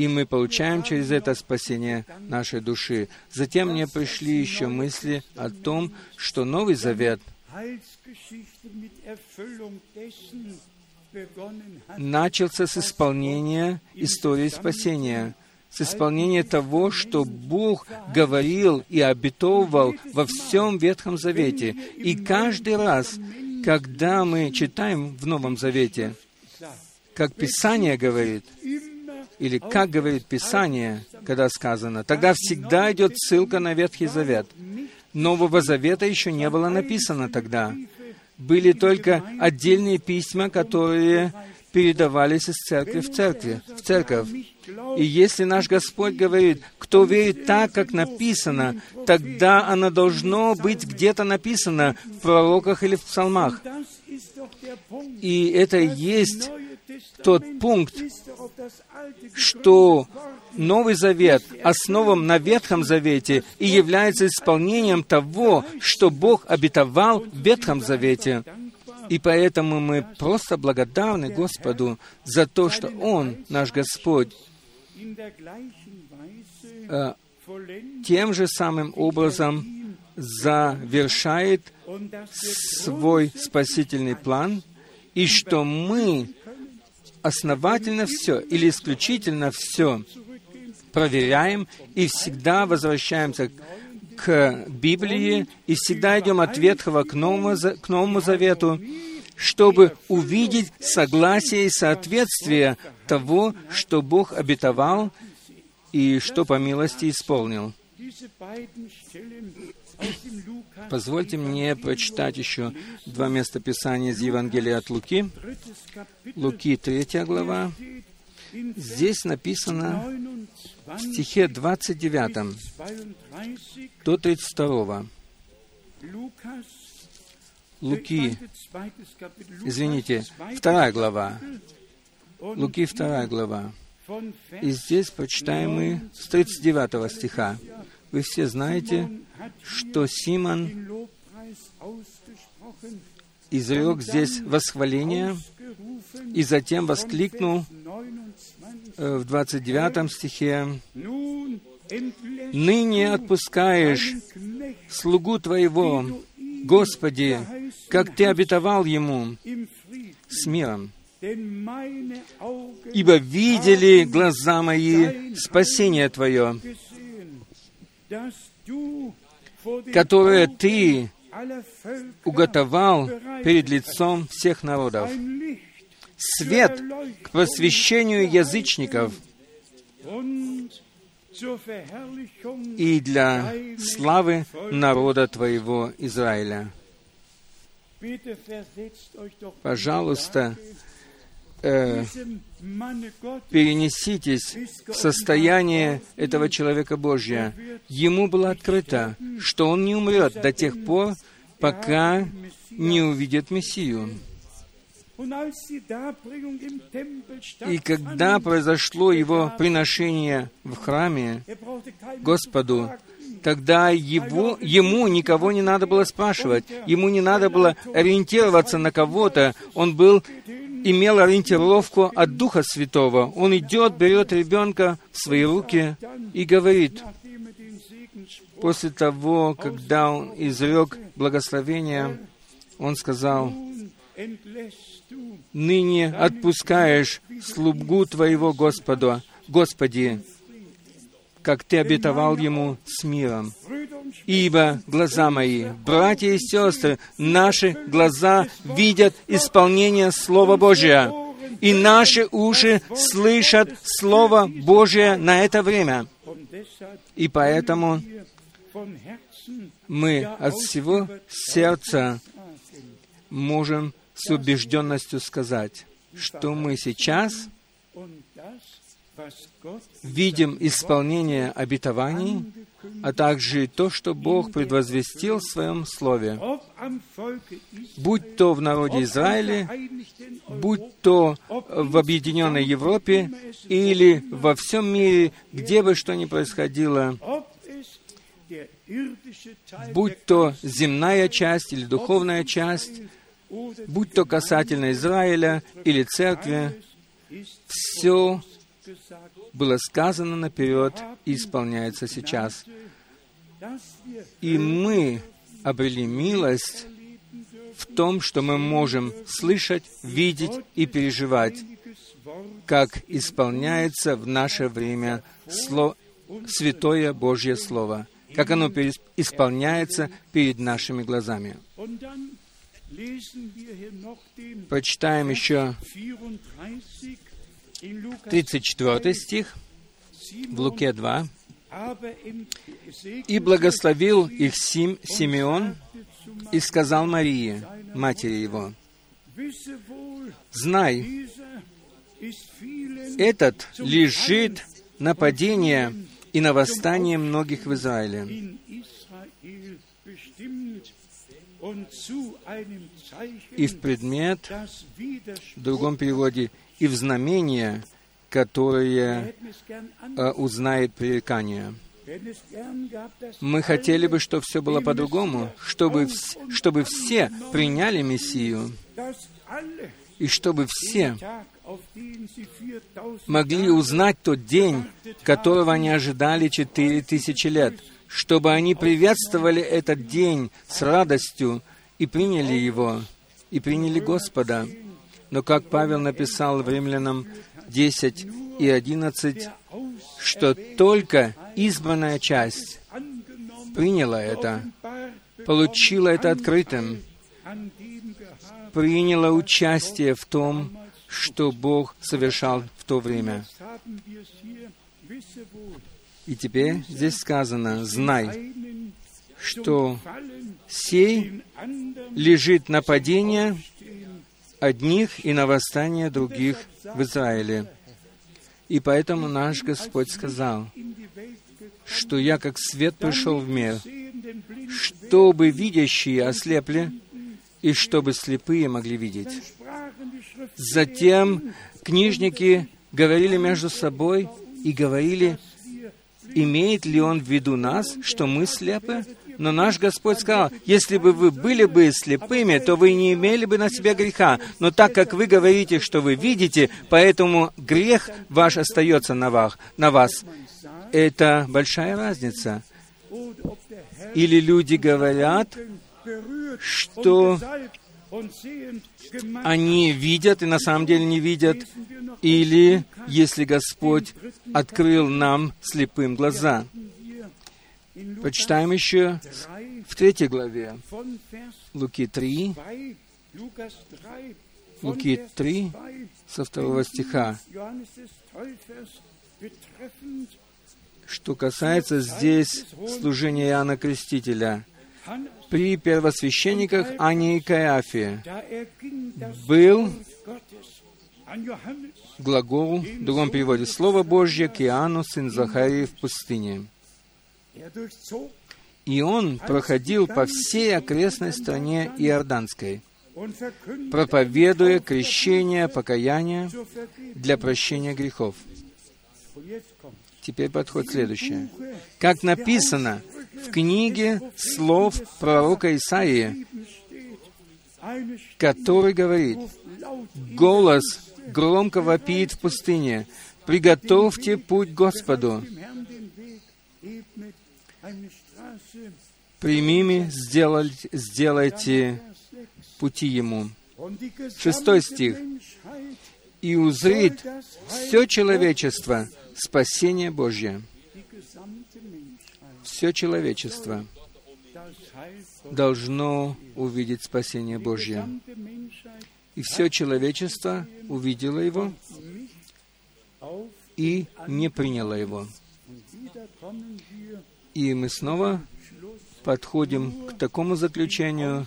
И мы получаем через это спасение нашей души. Затем мне пришли еще мысли о том, что Новый Завет начался с исполнения истории спасения, с исполнения того, что Бог говорил и обетовывал во всем Ветхом Завете. И каждый раз, когда мы читаем в Новом Завете, как Писание говорит, или как говорит Писание, когда сказано, тогда всегда идет ссылка на Ветхий Завет. Нового Завета еще не было написано тогда. Были только отдельные письма, которые передавались из церкви в церкви, в церковь. И если наш Господь говорит, кто верит так, как написано, тогда оно должно быть где-то написано в пророках или в псалмах. И это есть тот пункт, что Новый Завет основан на Ветхом Завете и является исполнением того, что Бог обетовал в Ветхом Завете. И поэтому мы просто благодарны Господу за то, что Он, наш Господь, э, тем же самым образом завершает свой спасительный план, и что мы основательно все или исключительно все проверяем и всегда возвращаемся к Библии и всегда идем от Ветхого к Новому, к Новому Завету, чтобы увидеть согласие и соответствие того, что Бог обетовал и что по милости исполнил. Позвольте мне прочитать еще два места Писания из Евангелия от Луки. Луки, третья глава. Здесь написано в стихе 29 до 32. Луки, извините, вторая глава. Луки, вторая глава. И здесь прочитаем мы с 39 стиха. Вы все знаете, что Симон изрек здесь восхваление и затем воскликнул э, в 29 стихе, «Ныне отпускаешь слугу Твоего, Господи, как Ты обетовал ему, с миром. Ибо видели глаза мои спасение Твое, которое Ты уготовал перед лицом всех народов. Свет к просвещению язычников и для славы народа Твоего Израиля. Пожалуйста, э, перенеситесь в состояние этого человека Божьего. Ему было открыто, что он не умрет до тех пор, пока не увидит Мессию. И когда произошло его приношение в храме Господу, тогда его, ему никого не надо было спрашивать, ему не надо было ориентироваться на кого-то, он был имел ориентировку от Духа Святого. Он идет, берет ребенка в свои руки и говорит, после того, когда он изрек благословение, он сказал, «Ныне отпускаешь слугу Твоего Господа, Господи, как Ты обетовал ему с миром. Ибо глаза мои, братья и сестры, наши глаза видят исполнение Слова Божия, и наши уши слышат Слово Божие на это время. И поэтому мы от всего сердца можем с убежденностью сказать, что мы сейчас видим исполнение обетований, а также то, что Бог предвозвестил в Своем Слове, будь то в народе Израиля, будь то в Объединенной Европе или во всем мире, где бы что ни происходило, будь то земная часть или духовная часть, будь то касательно Израиля или церкви, все было сказано наперед и исполняется сейчас. И мы обрели милость в том, что мы можем слышать, видеть и переживать, как исполняется в наше время Слово, Святое Божье Слово, как оно исполняется перед нашими глазами. Прочитаем еще 34 стих в Луке 2. «И благословил их Сим, Симеон и сказал Марии, матери его, «Знай, этот лежит на падение и на восстание многих в Израиле, и в предмет, в другом переводе, и в знамение, которое э, узнает пререкание. Мы хотели бы, чтобы все было по-другому, чтобы, чтобы все приняли Мессию, и чтобы все могли узнать тот день, которого они ожидали четыре тысячи лет, чтобы они приветствовали этот день с радостью и приняли его, и приняли Господа. Но как Павел написал в Римлянам 10 и 11, что только избранная часть приняла это, получила это открытым, приняла участие в том, что Бог совершал в то время. И теперь здесь сказано, знай, что сей лежит на падение одних и на восстание других в Израиле. И поэтому наш Господь сказал, что я как свет пришел в мир, чтобы видящие ослепли, и чтобы слепые могли видеть. Затем книжники говорили между собой и говорили, имеет ли он в виду нас, что мы слепы? Но наш Господь сказал, если бы вы были бы слепыми, то вы не имели бы на себя греха. Но так как вы говорите, что вы видите, поэтому грех ваш остается на вас. На вас. Это большая разница. Или люди говорят, что они видят и на самом деле не видят, или если Господь открыл нам слепым глаза. Почитаем еще в третьей главе Луки 3, Луки 3, со второго стиха, что касается здесь служения Иоанна Крестителя – при первосвященниках Ане и Каиафе был глагол, в другом переводе, Слово Божье к Иоанну, сын Захарии, в пустыне. И он проходил по всей окрестной стране Иорданской, проповедуя крещение, покаяние для прощения грехов. Теперь подход следующее. Как написано в книге слов пророка Исаии, который говорит, «Голос громко вопит в пустыне, приготовьте путь Господу, примими, сделайте, сделайте пути Ему». Шестой стих. «И узрит все человечество спасение Божье» все человечество должно увидеть спасение Божье. И все человечество увидело его и не приняло его. И мы снова подходим к такому заключению,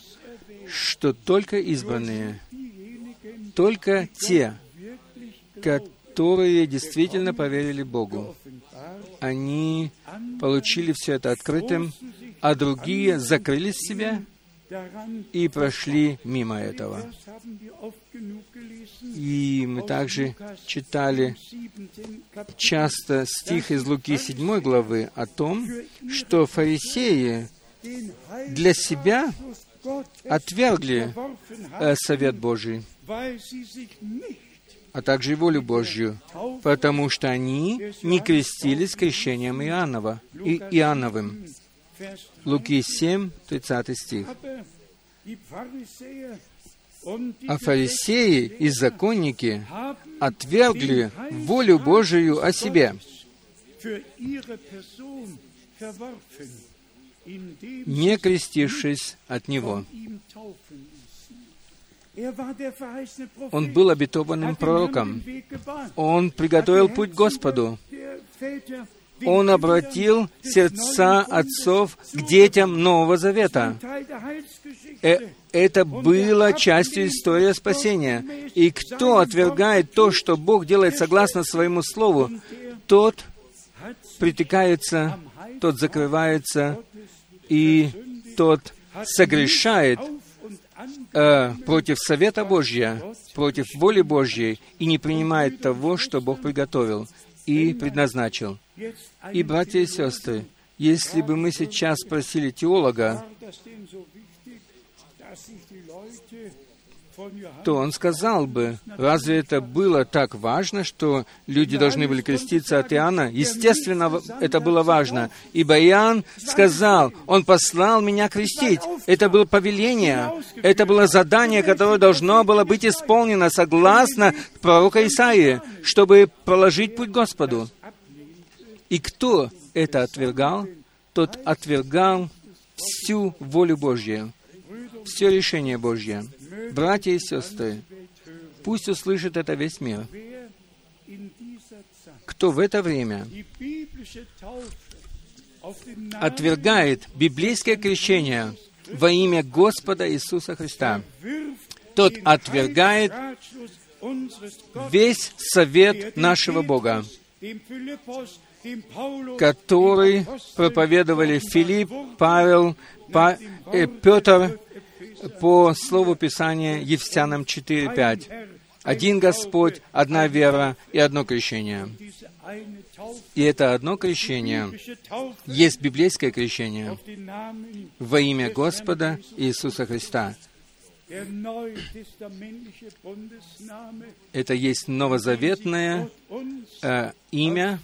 что только избранные, только те, которые действительно поверили Богу, они получили все это открытым, а другие закрылись в себя и прошли мимо этого. И мы также читали часто стих из Луки 7 главы о том, что фарисеи для себя отвергли э, совет Божий, а также и волю Божью, потому что они не крестились крещением Иоаннова, и Иоанновым. Луки 7, 30 стих. А фарисеи и законники отвергли волю Божию о себе не крестившись от Него. Он был обетованным пророком. Он приготовил путь Господу. Он обратил сердца отцов к детям Нового Завета. Э, это было частью истории спасения. И кто отвергает то, что Бог делает согласно своему Слову, тот притыкается, тот закрывается, и тот согрешает э, против совета Божья, против воли Божьей, и не принимает того, что Бог приготовил и предназначил. И, братья и сестры, если бы мы сейчас спросили теолога, то он сказал бы, разве это было так важно, что люди должны были креститься от Иоанна? Естественно, это было важно. Ибо Иоанн сказал, он послал меня крестить. Это было повеление, это было задание, которое должно было быть исполнено согласно пророка Исаии, чтобы проложить путь Господу. И кто это отвергал, тот отвергал всю волю Божью, все решение Божье. Братья и сестры, пусть услышит это весь мир. Кто в это время отвергает библейское крещение во имя Господа Иисуса Христа, тот отвергает весь совет нашего Бога, который проповедовали Филипп, Павел, э, Петр по слову Писания Евсянам 4.5. Один Господь, одна вера и одно крещение. И это одно крещение есть библейское крещение во имя Господа Иисуса Христа. Это есть новозаветное э, имя,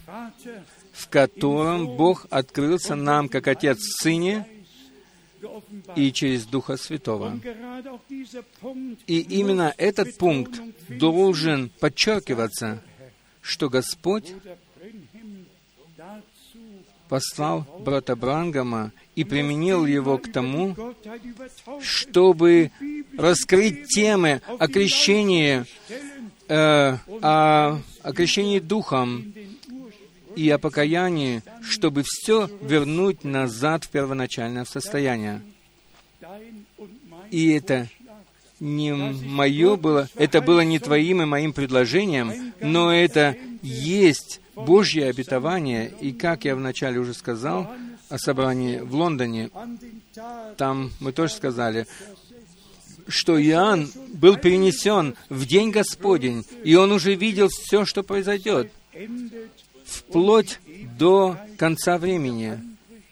в котором Бог открылся нам как Отец в Сыне, и через Духа Святого. И именно этот пункт должен подчеркиваться, что Господь послал брата Брангама и применил его к тому, чтобы раскрыть темы о крещении, э, о, о крещении Духом и о покаянии, чтобы все вернуть назад в первоначальное состояние. И это не мое было, это было не твоим и моим предложением, но это есть Божье обетование. И как я вначале уже сказал о собрании в Лондоне, там мы тоже сказали, что Иоанн был перенесен в день Господень, и он уже видел все, что произойдет вплоть до конца времени,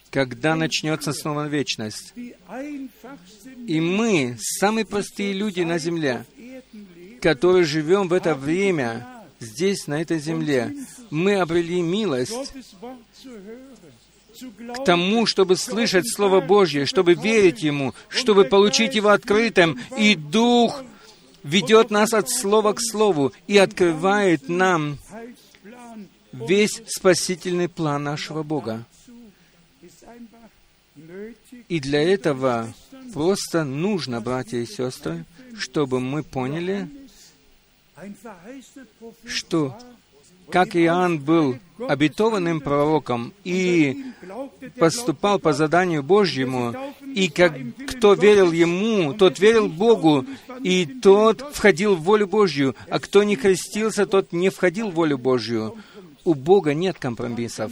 когда начнется снова вечность. И мы, самые простые люди на земле, которые живем в это время, здесь, на этой земле, мы обрели милость к тому, чтобы слышать Слово Божье, чтобы верить Ему, чтобы получить Его открытым, и Дух ведет нас от слова к слову и открывает нам весь спасительный план нашего Бога. И для этого просто нужно, братья и сестры, чтобы мы поняли, что как Иоанн был обетованным пророком и поступал по заданию Божьему, и как кто верил ему, тот верил Богу, и тот входил в волю Божью, а кто не крестился, тот не входил в волю Божью. У Бога нет компромиссов.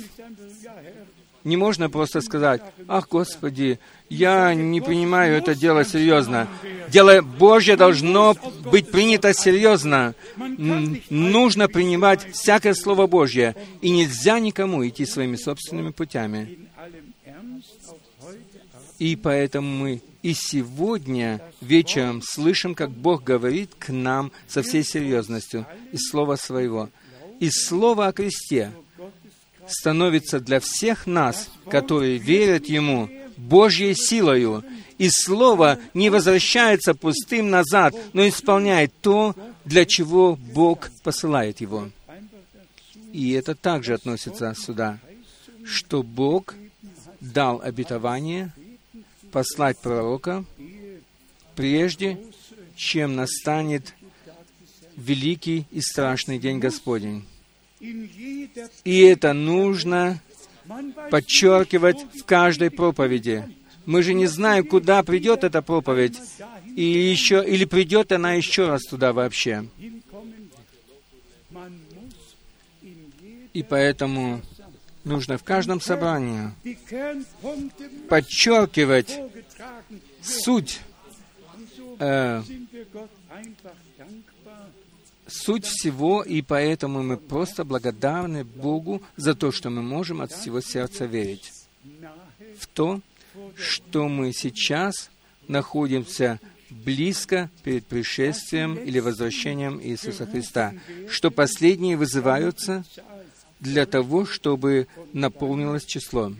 Не можно просто сказать, «Ах, Господи, я не принимаю это дело серьезно». Дело Божье должно быть принято серьезно. Нужно принимать всякое Слово Божье, и нельзя никому идти своими собственными путями. И поэтому мы и сегодня вечером слышим, как Бог говорит к нам со всей серьезностью из Слова Своего – и Слово о кресте становится для всех нас, которые верят Ему, Божьей силою, и Слово не возвращается пустым назад, но исполняет то, для чего Бог посылает его. И это также относится сюда, что Бог дал обетование послать пророка, прежде чем настанет великий и страшный день Господень. И это нужно подчеркивать в каждой проповеди. Мы же не знаем, куда придет эта проповедь, и еще, или придет она еще раз туда вообще. И поэтому нужно в каждом собрании подчеркивать суть, э, суть всего, и поэтому мы просто благодарны Богу за то, что мы можем от всего сердца верить в то, что мы сейчас находимся близко перед пришествием или возвращением Иисуса Христа, что последние вызываются для того, чтобы наполнилось число.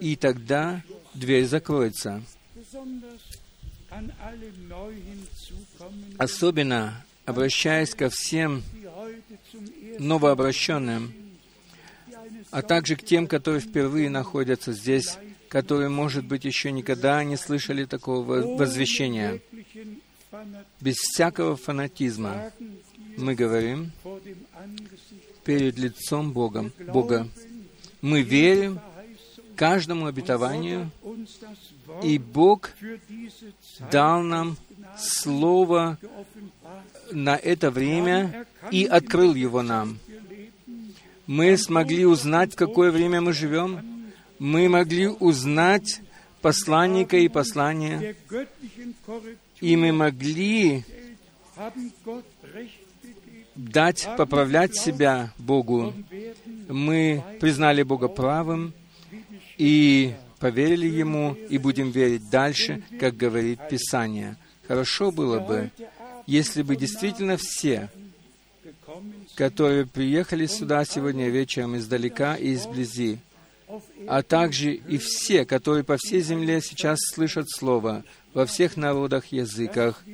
И тогда дверь закроется. Особенно обращаясь ко всем новообращенным, а также к тем, которые впервые находятся здесь, которые, может быть, еще никогда не слышали такого возвещения. Без всякого фанатизма мы говорим перед лицом Богом, Бога. Мы верим каждому обетованию, и Бог дал нам Слово на это время и открыл его нам. Мы смогли узнать, в какое время мы живем. Мы могли узнать посланника и послание. И мы могли дать поправлять себя Богу. Мы признали Бога правым и поверили Ему, и будем верить дальше, как говорит Писание. Хорошо было бы, если бы действительно все, которые приехали сюда сегодня вечером издалека и изблизи, а также и все, которые по всей земле сейчас слышат Слово во всех народах, языках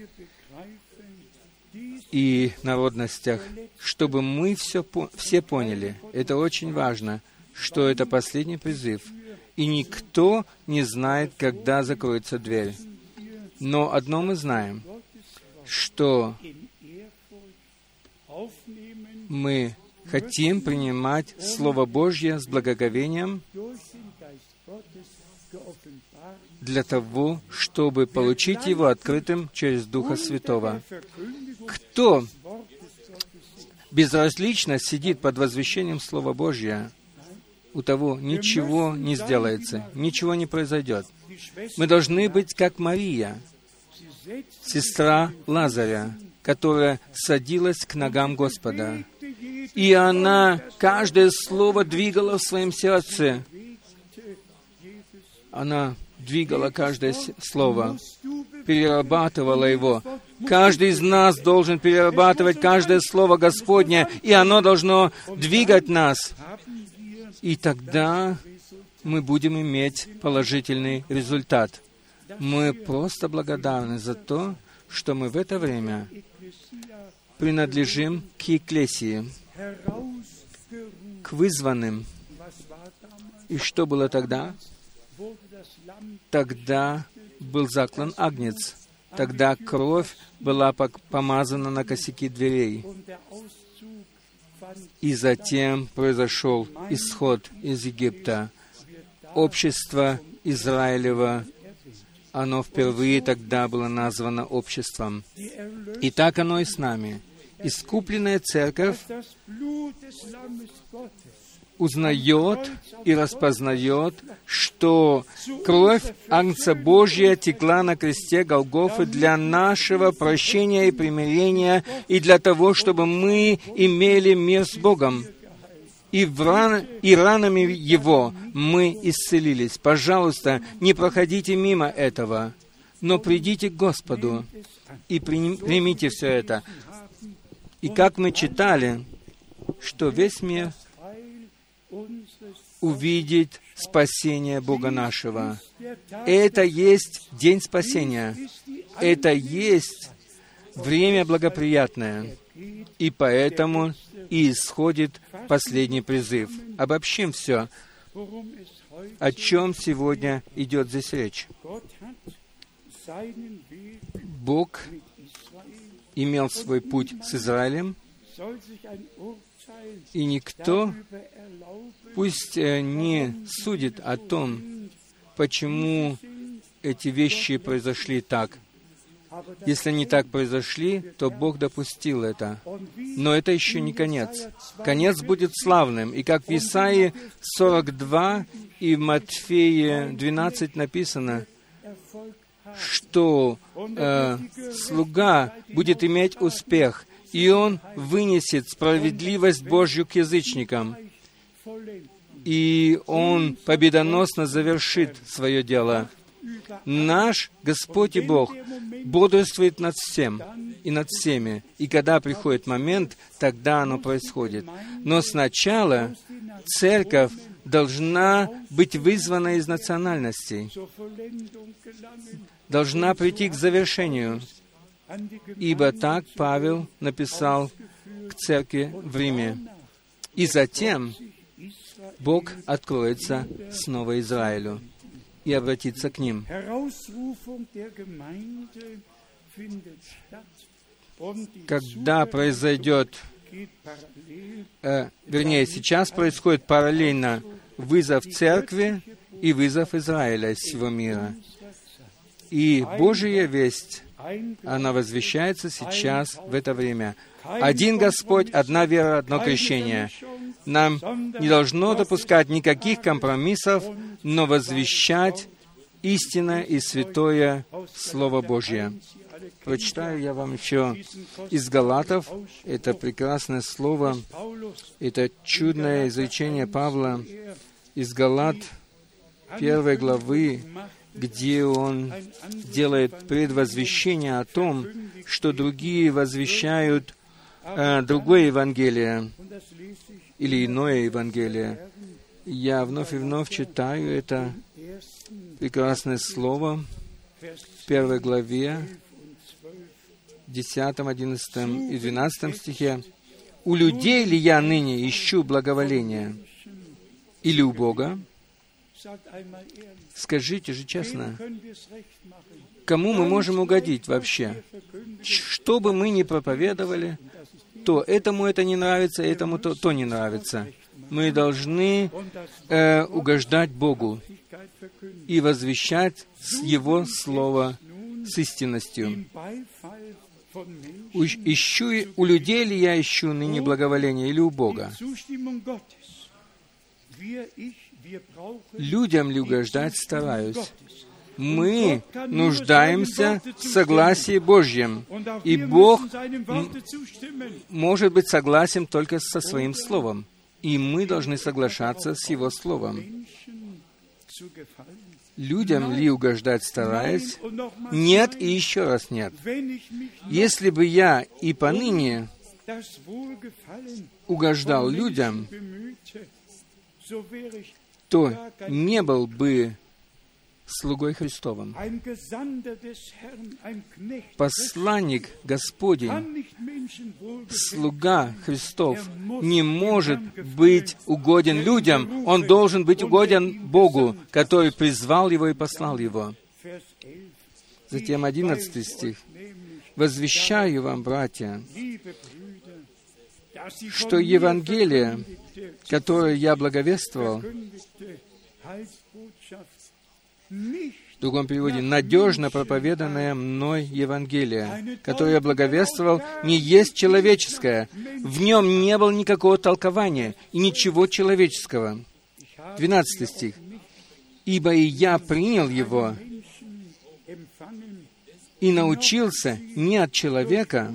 и народностях, чтобы мы все, все поняли. Это очень важно, что это последний призыв, и никто не знает, когда закроется дверь. Но одно мы знаем, что мы хотим принимать Слово Божье с благоговением для того, чтобы получить его открытым через Духа Святого. Кто безразлично сидит под возвещением Слова Божьего, у того ничего не сделается, ничего не произойдет. Мы должны быть как Мария, сестра Лазаря, которая садилась к ногам Господа. И она каждое слово двигала в своем сердце. Она двигала каждое слово, перерабатывала его. Каждый из нас должен перерабатывать каждое слово Господне, и оно должно двигать нас. И тогда мы будем иметь положительный результат. Мы просто благодарны за то, что мы в это время принадлежим к Екклесии, к вызванным. И что было тогда? Тогда был заклан агнец. Тогда кровь была помазана на косяки дверей. И затем произошел исход из Египта. Общество Израилева оно впервые тогда было названо обществом. И так оно и с нами. Искупленная церковь узнает и распознает, что кровь Агнца Божья текла на кресте Голгофы для нашего прощения и примирения и для того, чтобы мы имели мир с Богом и, в ран... и ранами Его мы исцелились. Пожалуйста, не проходите мимо этого, но придите к Господу и примите все это. И как мы читали, что весь мир увидит спасение Бога нашего. Это есть день спасения. Это есть время благоприятное. И поэтому и исходит последний призыв. Обобщим все. о чем сегодня идет здесь речь. Бог имел свой путь с Израилем, и никто пусть э, не судит о том, почему эти вещи произошли так. Если они так произошли, то Бог допустил это. Но это еще не конец. Конец будет славным. И как в Исаии 42 и в Матфея 12 написано, что э, слуга будет иметь успех, и он вынесет справедливость Божью к язычникам, и он победоносно завершит свое дело. Наш Господь и Бог бодрствует над всем и над всеми. И когда приходит момент, тогда оно происходит. Но сначала церковь должна быть вызвана из национальностей, должна прийти к завершению. Ибо так Павел написал к церкви в Риме. И затем Бог откроется снова Израилю и обратиться к ним. Когда произойдет, э, вернее, сейчас происходит параллельно вызов церкви и вызов Израиля из всего мира. И Божья весть, она возвещается сейчас в это время. Один Господь, одна вера, одно крещение нам не должно допускать никаких компромиссов, но возвещать истинное и святое Слово Божье. Прочитаю я вам еще из Галатов. Это прекрасное слово, это чудное изречение Павла из Галат первой главы, где он делает предвозвещение о том, что другие возвещают э, другое Евангелие или иное Евангелие. Я вновь и вновь читаю это прекрасное слово в первой главе, 10, 11 и 12 стихе. «У людей ли я ныне ищу благоволения? Или у Бога? Скажите же честно, кому мы можем угодить вообще? Что бы мы ни проповедовали, то этому это не нравится, этому то, то не нравится. Мы должны э, угождать Богу и возвещать Его Слово с истинностью. Ищу, у людей ли я ищу ныне благоволение или у Бога? Людям ли угождать стараюсь? Мы нуждаемся в согласии Божьем, и Бог может быть согласен только со Своим Словом, и мы должны соглашаться с Его Словом. Людям ли угождать стараясь? Нет и еще раз нет. Если бы я и поныне угождал людям, то не был бы слугой Христовым. Посланник Господень, слуга Христов, не может быть угоден людям, он должен быть угоден Богу, который призвал его и послал его. Затем одиннадцатый стих. «Возвещаю вам, братья, что Евангелие, которое я благовествовал, в другом переводе, надежно проповеданное мной Евангелие, которое я благовествовал, не есть человеческое. В нем не было никакого толкования и ничего человеческого. 12 стих. «Ибо и я принял его и научился не от человека,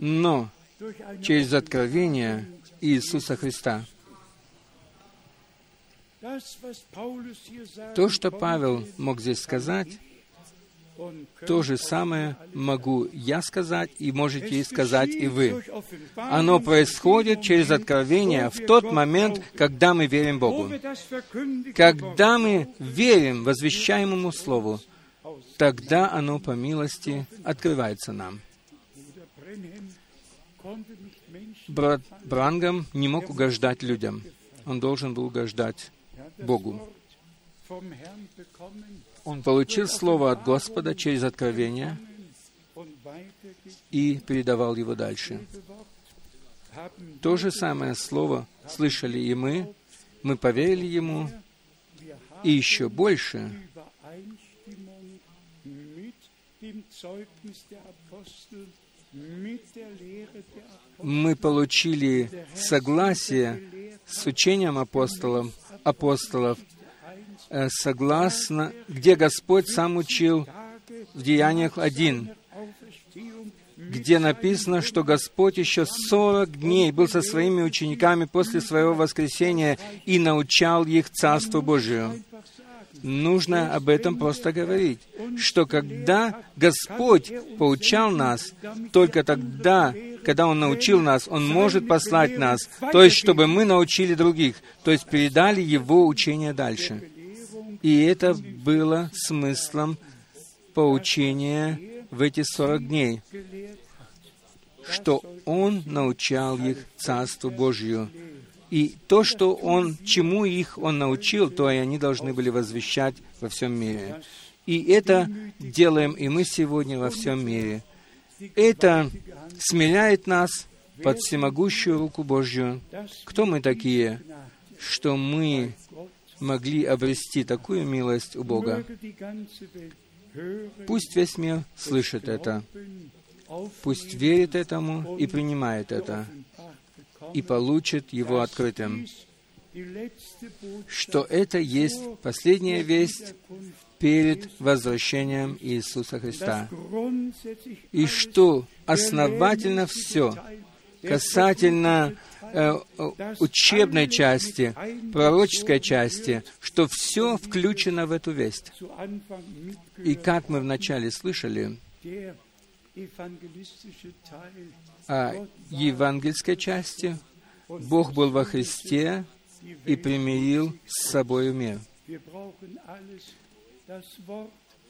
но через откровение Иисуса Христа». То, что Павел мог здесь сказать, то же самое могу я сказать, и можете сказать и вы. Оно происходит через откровение в тот момент, когда мы верим Богу. Когда мы верим возвещаемому Слову, тогда оно по милости открывается нам. Брат Брангам не мог угождать людям. Он должен был угождать Богу. Он получил слово от Господа через откровение и передавал его дальше. То же самое слово слышали и мы, мы поверили ему, и еще больше мы получили согласие с учением апостолов, апостолов, э, согласно, где Господь сам учил в Деяниях 1, где написано, что Господь еще сорок дней был со своими учениками после своего воскресения и научал их Царству Божию нужно об этом просто говорить, что когда Господь поучал нас, только тогда, когда Он научил нас, Он может послать нас, то есть, чтобы мы научили других, то есть передали Его учение дальше. И это было смыслом поучения в эти сорок дней, что Он научал их Царству Божию, и то, что он, чему их он научил, то и они должны были возвещать во всем мире. И это делаем и мы сегодня во всем мире. Это смиряет нас под всемогущую руку Божью. Кто мы такие, что мы могли обрести такую милость у Бога? Пусть весь мир слышит это. Пусть верит этому и принимает это и получит его открытым, что это есть последняя весть перед возвращением Иисуса Христа, и что основательно все касательно э, учебной части, пророческой части, что все включено в эту весть. И как мы вначале слышали, о евангельской части, Бог был во Христе и примирил с собой мир.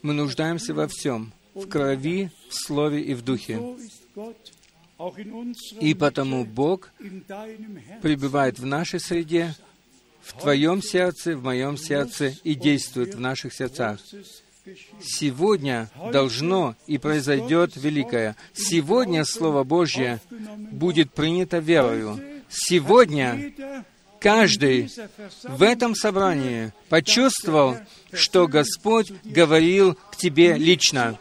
Мы нуждаемся во всем, в крови, в слове и в духе. И потому Бог пребывает в нашей среде, в твоем сердце, в моем сердце и действует в наших сердцах. Сегодня должно и произойдет великое. Сегодня Слово Божье будет принято верою. Сегодня каждый в этом собрании почувствовал, что Господь говорил к тебе лично,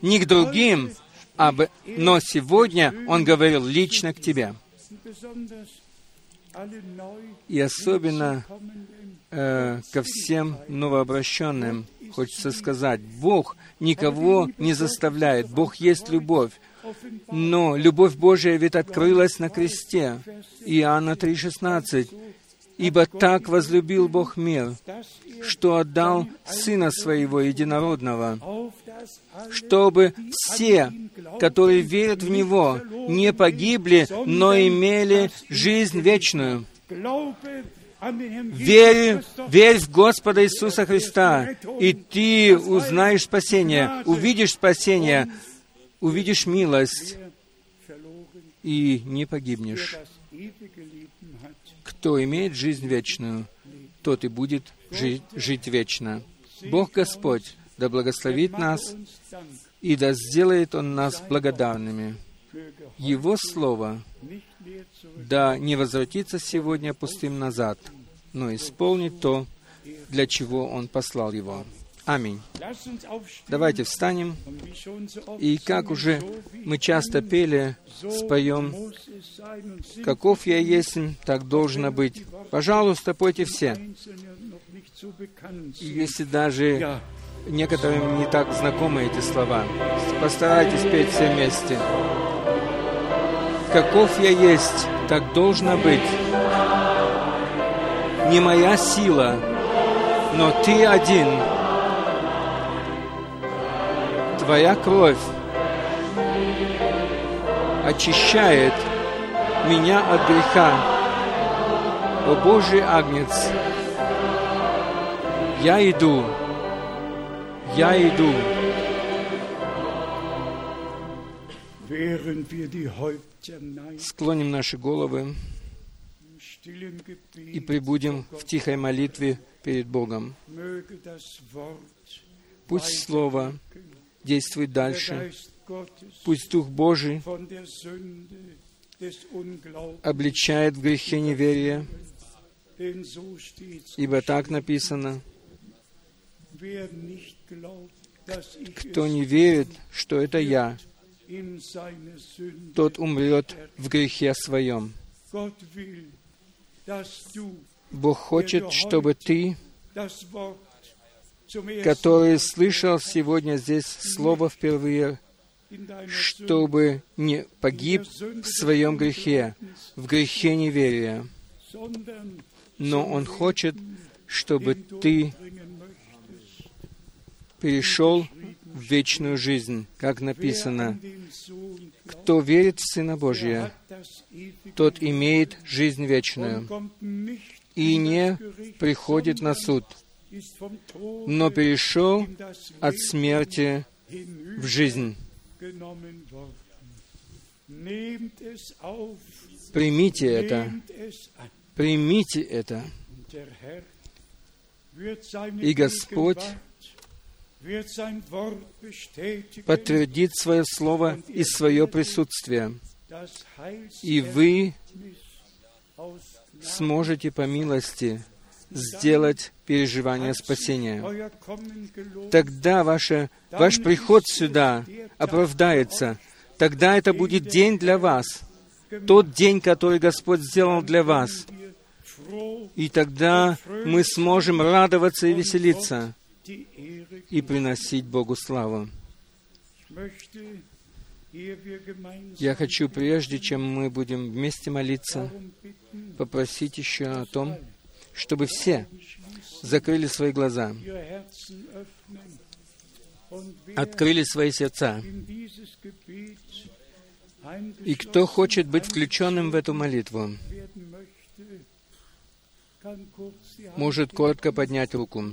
не к другим, а но сегодня Он говорил лично к тебе. И особенно э, ко всем новообращенным хочется сказать, Бог никого не заставляет, Бог есть любовь. Но любовь Божия ведь открылась на кресте. Иоанна 3,16. «Ибо так возлюбил Бог мир, что отдал Сына Своего Единородного, чтобы все, которые верят в Него, не погибли, но имели жизнь вечную». Верь, верь в Господа Иисуса Христа, и ты узнаешь спасение, увидишь спасение, увидишь милость, и не погибнешь. Кто имеет жизнь вечную, тот и будет жить, жить вечно. Бог Господь да благословит нас, и да сделает Он нас благодарными. Его Слово да не возвратится сегодня пустым назад, но исполнит то, для чего Он послал его. Аминь. Давайте встанем. И как уже мы часто пели, споем, «Каков я есть, так должно быть». Пожалуйста, пойте все. Если даже некоторым не так знакомы эти слова, постарайтесь петь все вместе. «Каков я есть, так должно быть». Не моя сила, но Ты один — Твоя кровь очищает меня от греха. О Божий Агнец, я иду, я иду. Склоним наши головы и прибудем в тихой молитве перед Богом. Пусть Слово действует дальше. Пусть Дух Божий обличает в грехе неверия, ибо так написано, кто не верит, что это я, тот умрет в грехе своем. Бог хочет, чтобы ты, который слышал сегодня здесь Слово впервые, чтобы не погиб в своем грехе, в грехе неверия, но Он хочет, чтобы ты перешел вечную жизнь, как написано. Кто верит в Сына Божия, тот имеет жизнь вечную и не приходит на суд, но перешел от смерти в жизнь. Примите это, примите это. И Господь подтвердит свое слово и свое присутствие, и вы Gnade сможете по милости сделать переживание спасения. Тогда ваше, ваш приход сюда оправдается. Тогда это будет день для вас, тот день, который Господь сделал для вас. И тогда мы сможем радоваться и веселиться. И приносить Богу славу. Я хочу, прежде чем мы будем вместе молиться, попросить еще о том, чтобы все закрыли свои глаза, открыли свои сердца. И кто хочет быть включенным в эту молитву, может коротко поднять руку.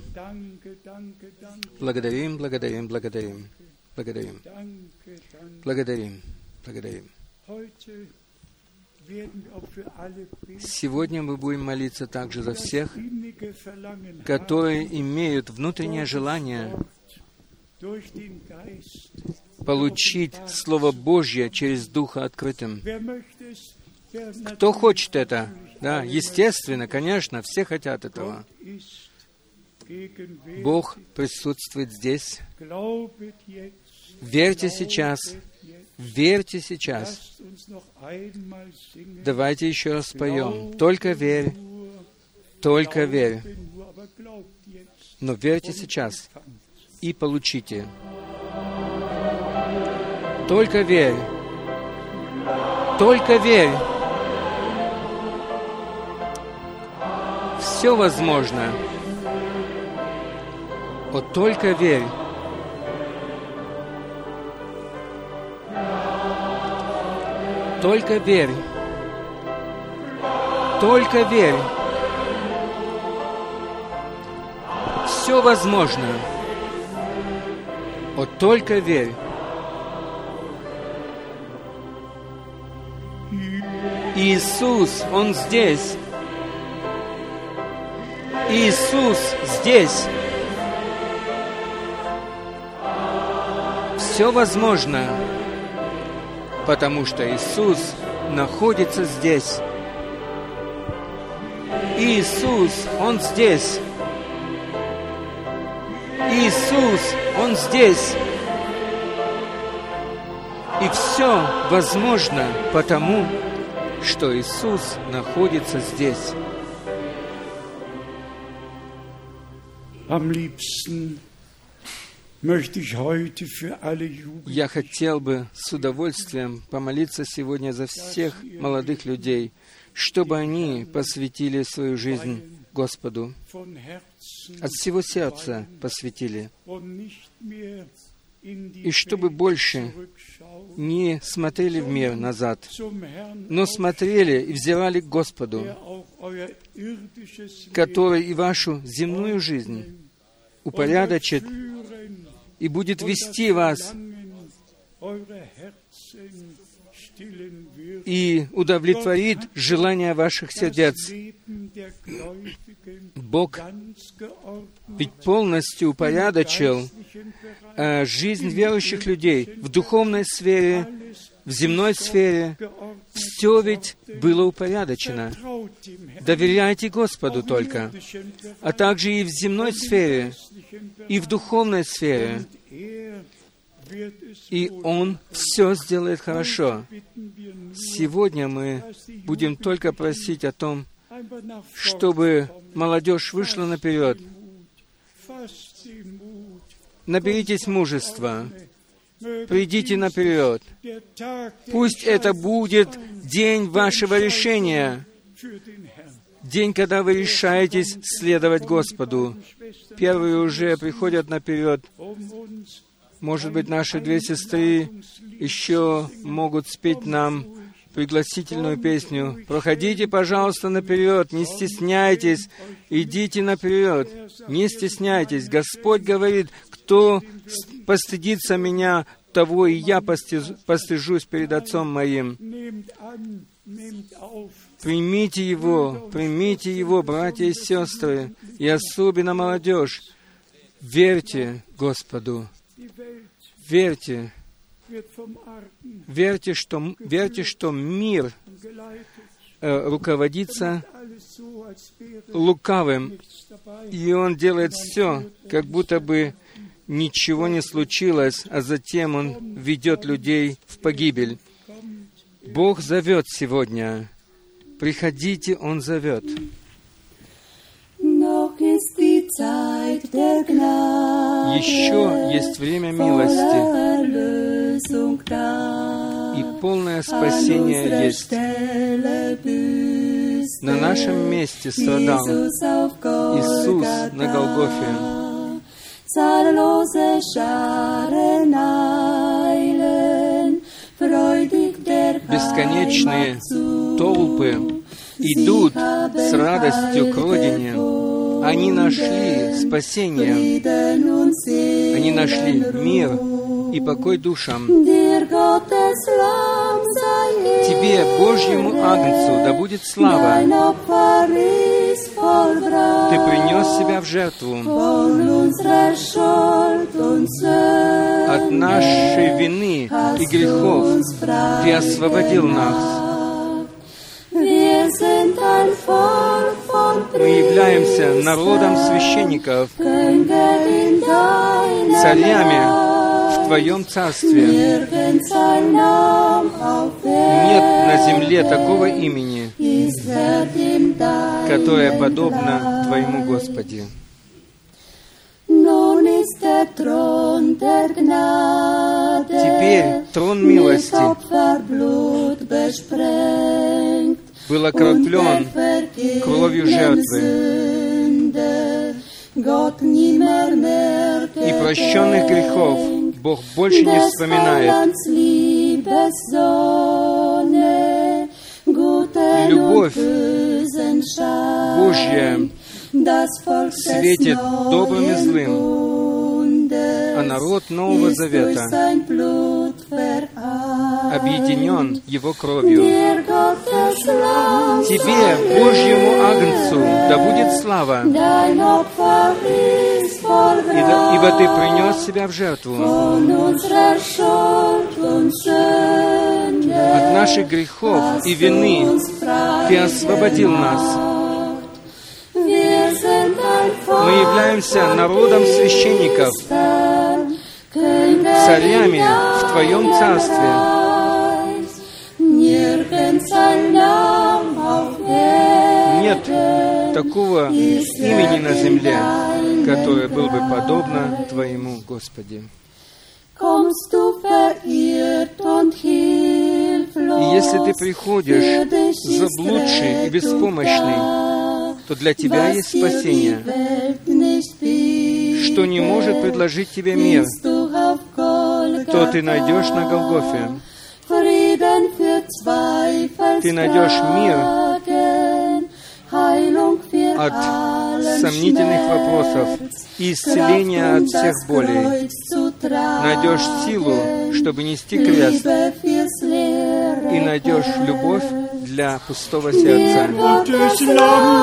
Благодарим, благодарим, благодарим, благодарим, благодарим, благодарим. Сегодня мы будем молиться также за всех, которые имеют внутреннее желание получить Слово Божье через Духа открытым. Кто хочет это? Да, естественно, конечно, все хотят этого. Бог присутствует здесь. Верьте сейчас, верьте сейчас. Давайте еще раз поем. Только верь, только верь. Но верьте сейчас и получите. Только верь. Только верь. Все возможно. Вот только верь. Только верь. Только верь. Все возможно. Вот только верь. Иисус, Он здесь. Иисус здесь. Все возможно, потому что Иисус находится здесь. Иисус, Он здесь. Иисус, Он здесь. И все возможно потому, что Иисус находится здесь. Я хотел бы с удовольствием помолиться сегодня за всех молодых людей, чтобы они посвятили свою жизнь Господу, от всего сердца посвятили, и чтобы больше не смотрели в мир назад, но смотрели и взирали к Господу, который и вашу земную жизнь упорядочит и будет вести вас и удовлетворит желания ваших сердец. Бог ведь полностью упорядочил э, жизнь верующих людей в духовной сфере, в земной сфере. Все ведь было упорядочено. Доверяйте Господу только, а также и в земной сфере, и в духовной сфере. И Он все сделает хорошо. Сегодня мы будем только просить о том, чтобы молодежь вышла наперед. Наберитесь мужества, придите наперед. Пусть это будет день вашего решения, день, когда вы решаетесь следовать Господу. Первые уже приходят наперед. Может быть, наши две сестры еще могут спеть нам пригласительную песню. Проходите, пожалуйста, наперед, не стесняйтесь, идите наперед, не стесняйтесь. Господь говорит, кто постыдится меня, того и я постыжусь перед Отцом моим. Примите его, примите его, братья и сестры, и особенно молодежь. Верьте Господу, верьте, верьте, что, верьте, что мир э, руководится лукавым, и он делает все, как будто бы ничего не случилось, а затем он ведет людей в погибель. Бог зовет сегодня. Приходите, Он зовет. Еще есть время милости, и полное спасение есть. На нашем месте страдал Иисус на Голгофе. Zahllose Scharen eilen, freudig der Бесконечные толпы идут с радостью к родине. Они нашли спасение, они нашли мир и покой душам. Тебе, Божьему Агнцу, да будет слава. Ты принес себя в жертву. От нашей вины и грехов Ты освободил нас. Мы являемся народом священников, царями в Твоем Царстве. Нет на земле такого имени, которое подобно Твоему, Господи. Теперь трон милости был окроплен кровью жертвы, и прощенных грехов Бог больше не вспоминает. Любовь Божья светит добрым и злым, а народ Нового Завета объединен Его кровью. Тебе, Божьему Агнцу, да будет слава, и ибо Ты принес себя в жертву. От наших грехов и вины Ты освободил нас. Мы являемся народом священников, царями в Твоем Царстве. Нет такого имени на земле, которое было бы подобно Твоему, Господи. И если Ты приходишь заблудший и беспомощный, то для Тебя есть спасение, что не может предложить Тебе мир, то Ты найдешь на Голгофе. Ты найдешь мир от сомнительных вопросов и исцеление от всех болей. Найдешь силу, чтобы нести крест, и найдешь любовь для пустого сердца.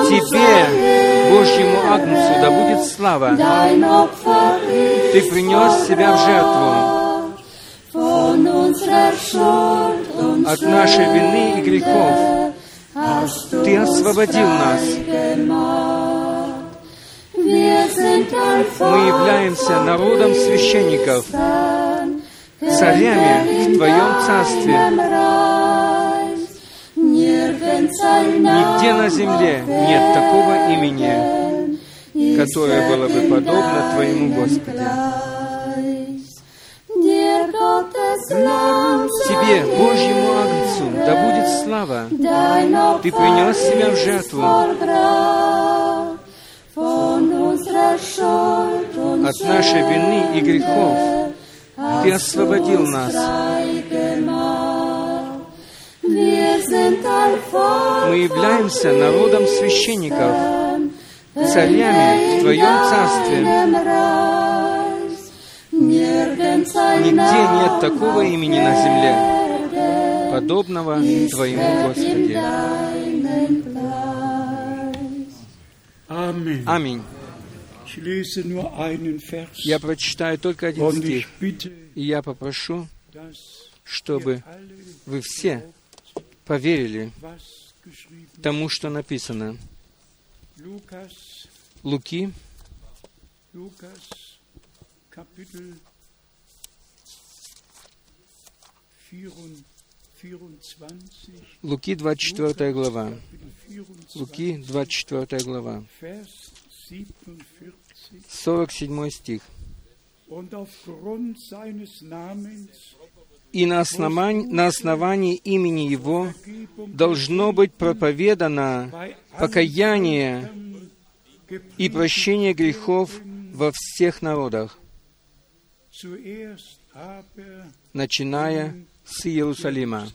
Тебе, Божьему Агнцу, да будет слава. Ты принес себя в жертву от нашей вины и грехов. Ты освободил нас. Мы являемся народом священников, царями в Твоем Царстве. Нигде на земле нет такого имени, которое было бы подобно Твоему, Господи. Тебе, Божьему Агнцу, да будет слава. Ты принес себя в жертву от нашей вины и грехов. Ты освободил нас. Мы являемся народом священников, царями в Твоем Царстве. Нигде нет такого имени на земле, подобного Твоему, Господи. Аминь. Я прочитаю только один стих, и я попрошу, чтобы вы все поверили тому, что написано. Луки, Lukas, Kapitel 24, 24, Луки, 24 глава. Kapitel 24, Луки, 24 глава. Vers 47. 47 стих. «И на основании, на основании имени Его должно быть проповедано покаяние и прощение грехов во всех народах, начиная с Иерусалима».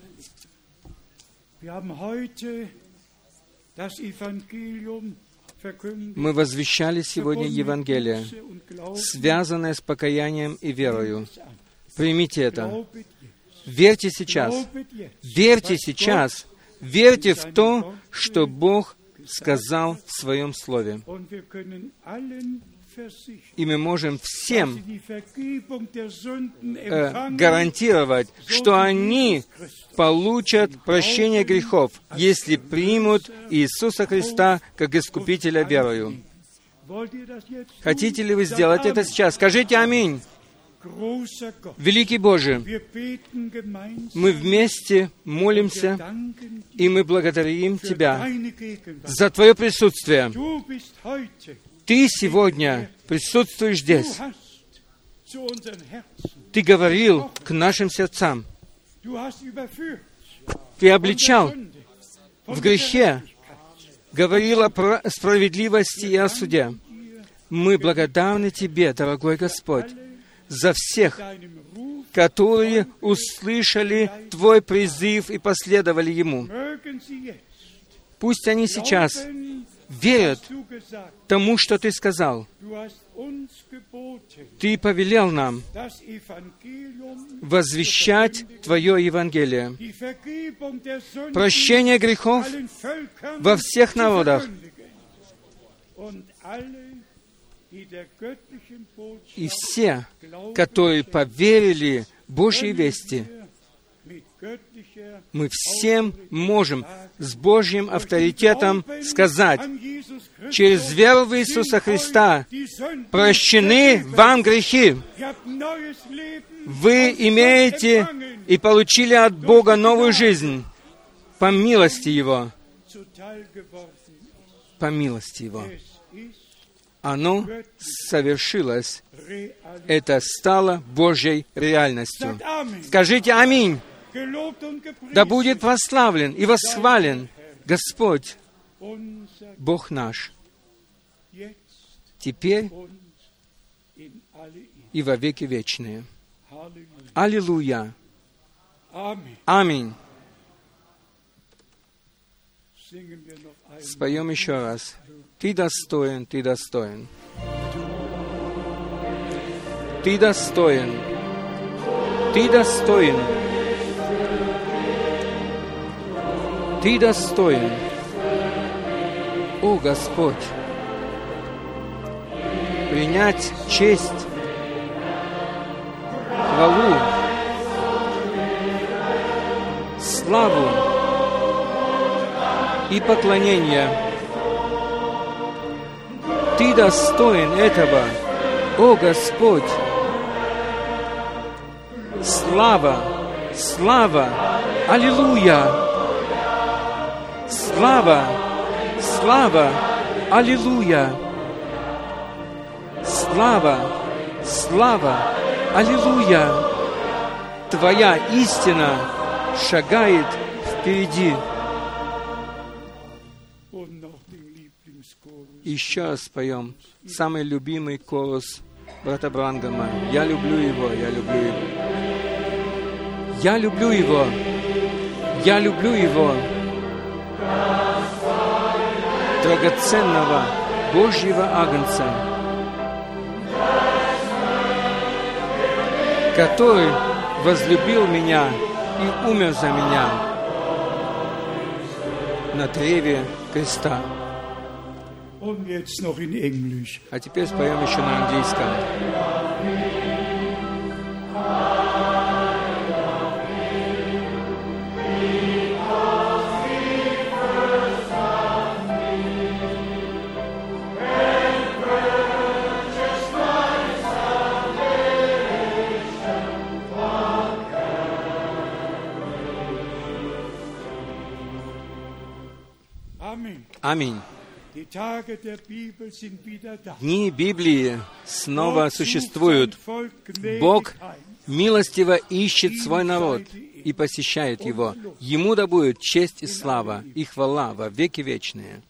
Мы возвещали сегодня Евангелие, связанное с покаянием и верою. Примите это. Верьте сейчас. Верьте сейчас. Верьте в то, что Бог сказал в Своем Слове. И мы можем всем э, гарантировать, что они получат прощение грехов, если примут Иисуса Христа как Искупителя верою. Хотите ли вы сделать это сейчас? Скажите «Аминь». Великий Боже, мы вместе молимся, и мы благодарим Тебя за Твое присутствие. Ты сегодня присутствуешь здесь. Ты говорил к нашим сердцам. Ты обличал в грехе, говорил о справедливости и о суде. Мы благодарны Тебе, дорогой Господь, за всех, которые услышали Твой призыв и последовали Ему. Пусть они сейчас верят тому, что Ты сказал. Ты повелел нам возвещать Твое Евангелие. Прощение грехов во всех народах. И все, которые поверили Божьей вести, мы всем можем с Божьим авторитетом сказать, через веру в Иисуса Христа прощены вам грехи. Вы имеете и получили от Бога новую жизнь по милости Его. По милости Его. Оно совершилось. Это стало Божьей реальностью. Скажите «Аминь». Да будет прославлен и восхвален Господь, Бог наш, теперь и во веки вечные. Аллилуйя. Аминь. Споем еще раз. Ты достоин, ты достоин. Ты достоин. Ты достоин. Ты достоин. О Господь, принять честь, хвалу, славу и поклонение. Ты достоин этого, о Господь. Слава, слава, аллилуйя. Слава, слава, аллилуйя. Слава, слава, аллилуйя. Твоя истина шагает впереди. Еще раз споем самый любимый колос брата Брангама. Я люблю его, я люблю его. Я люблю его. Я люблю его. Драгоценного Божьего Агнца, который возлюбил меня и умер за меня на древе креста. А теперь споем еще на английском. Аминь. Дни Библии снова существуют. Бог милостиво ищет свой народ и посещает его. Ему да будет честь и слава и хвала во веки вечные.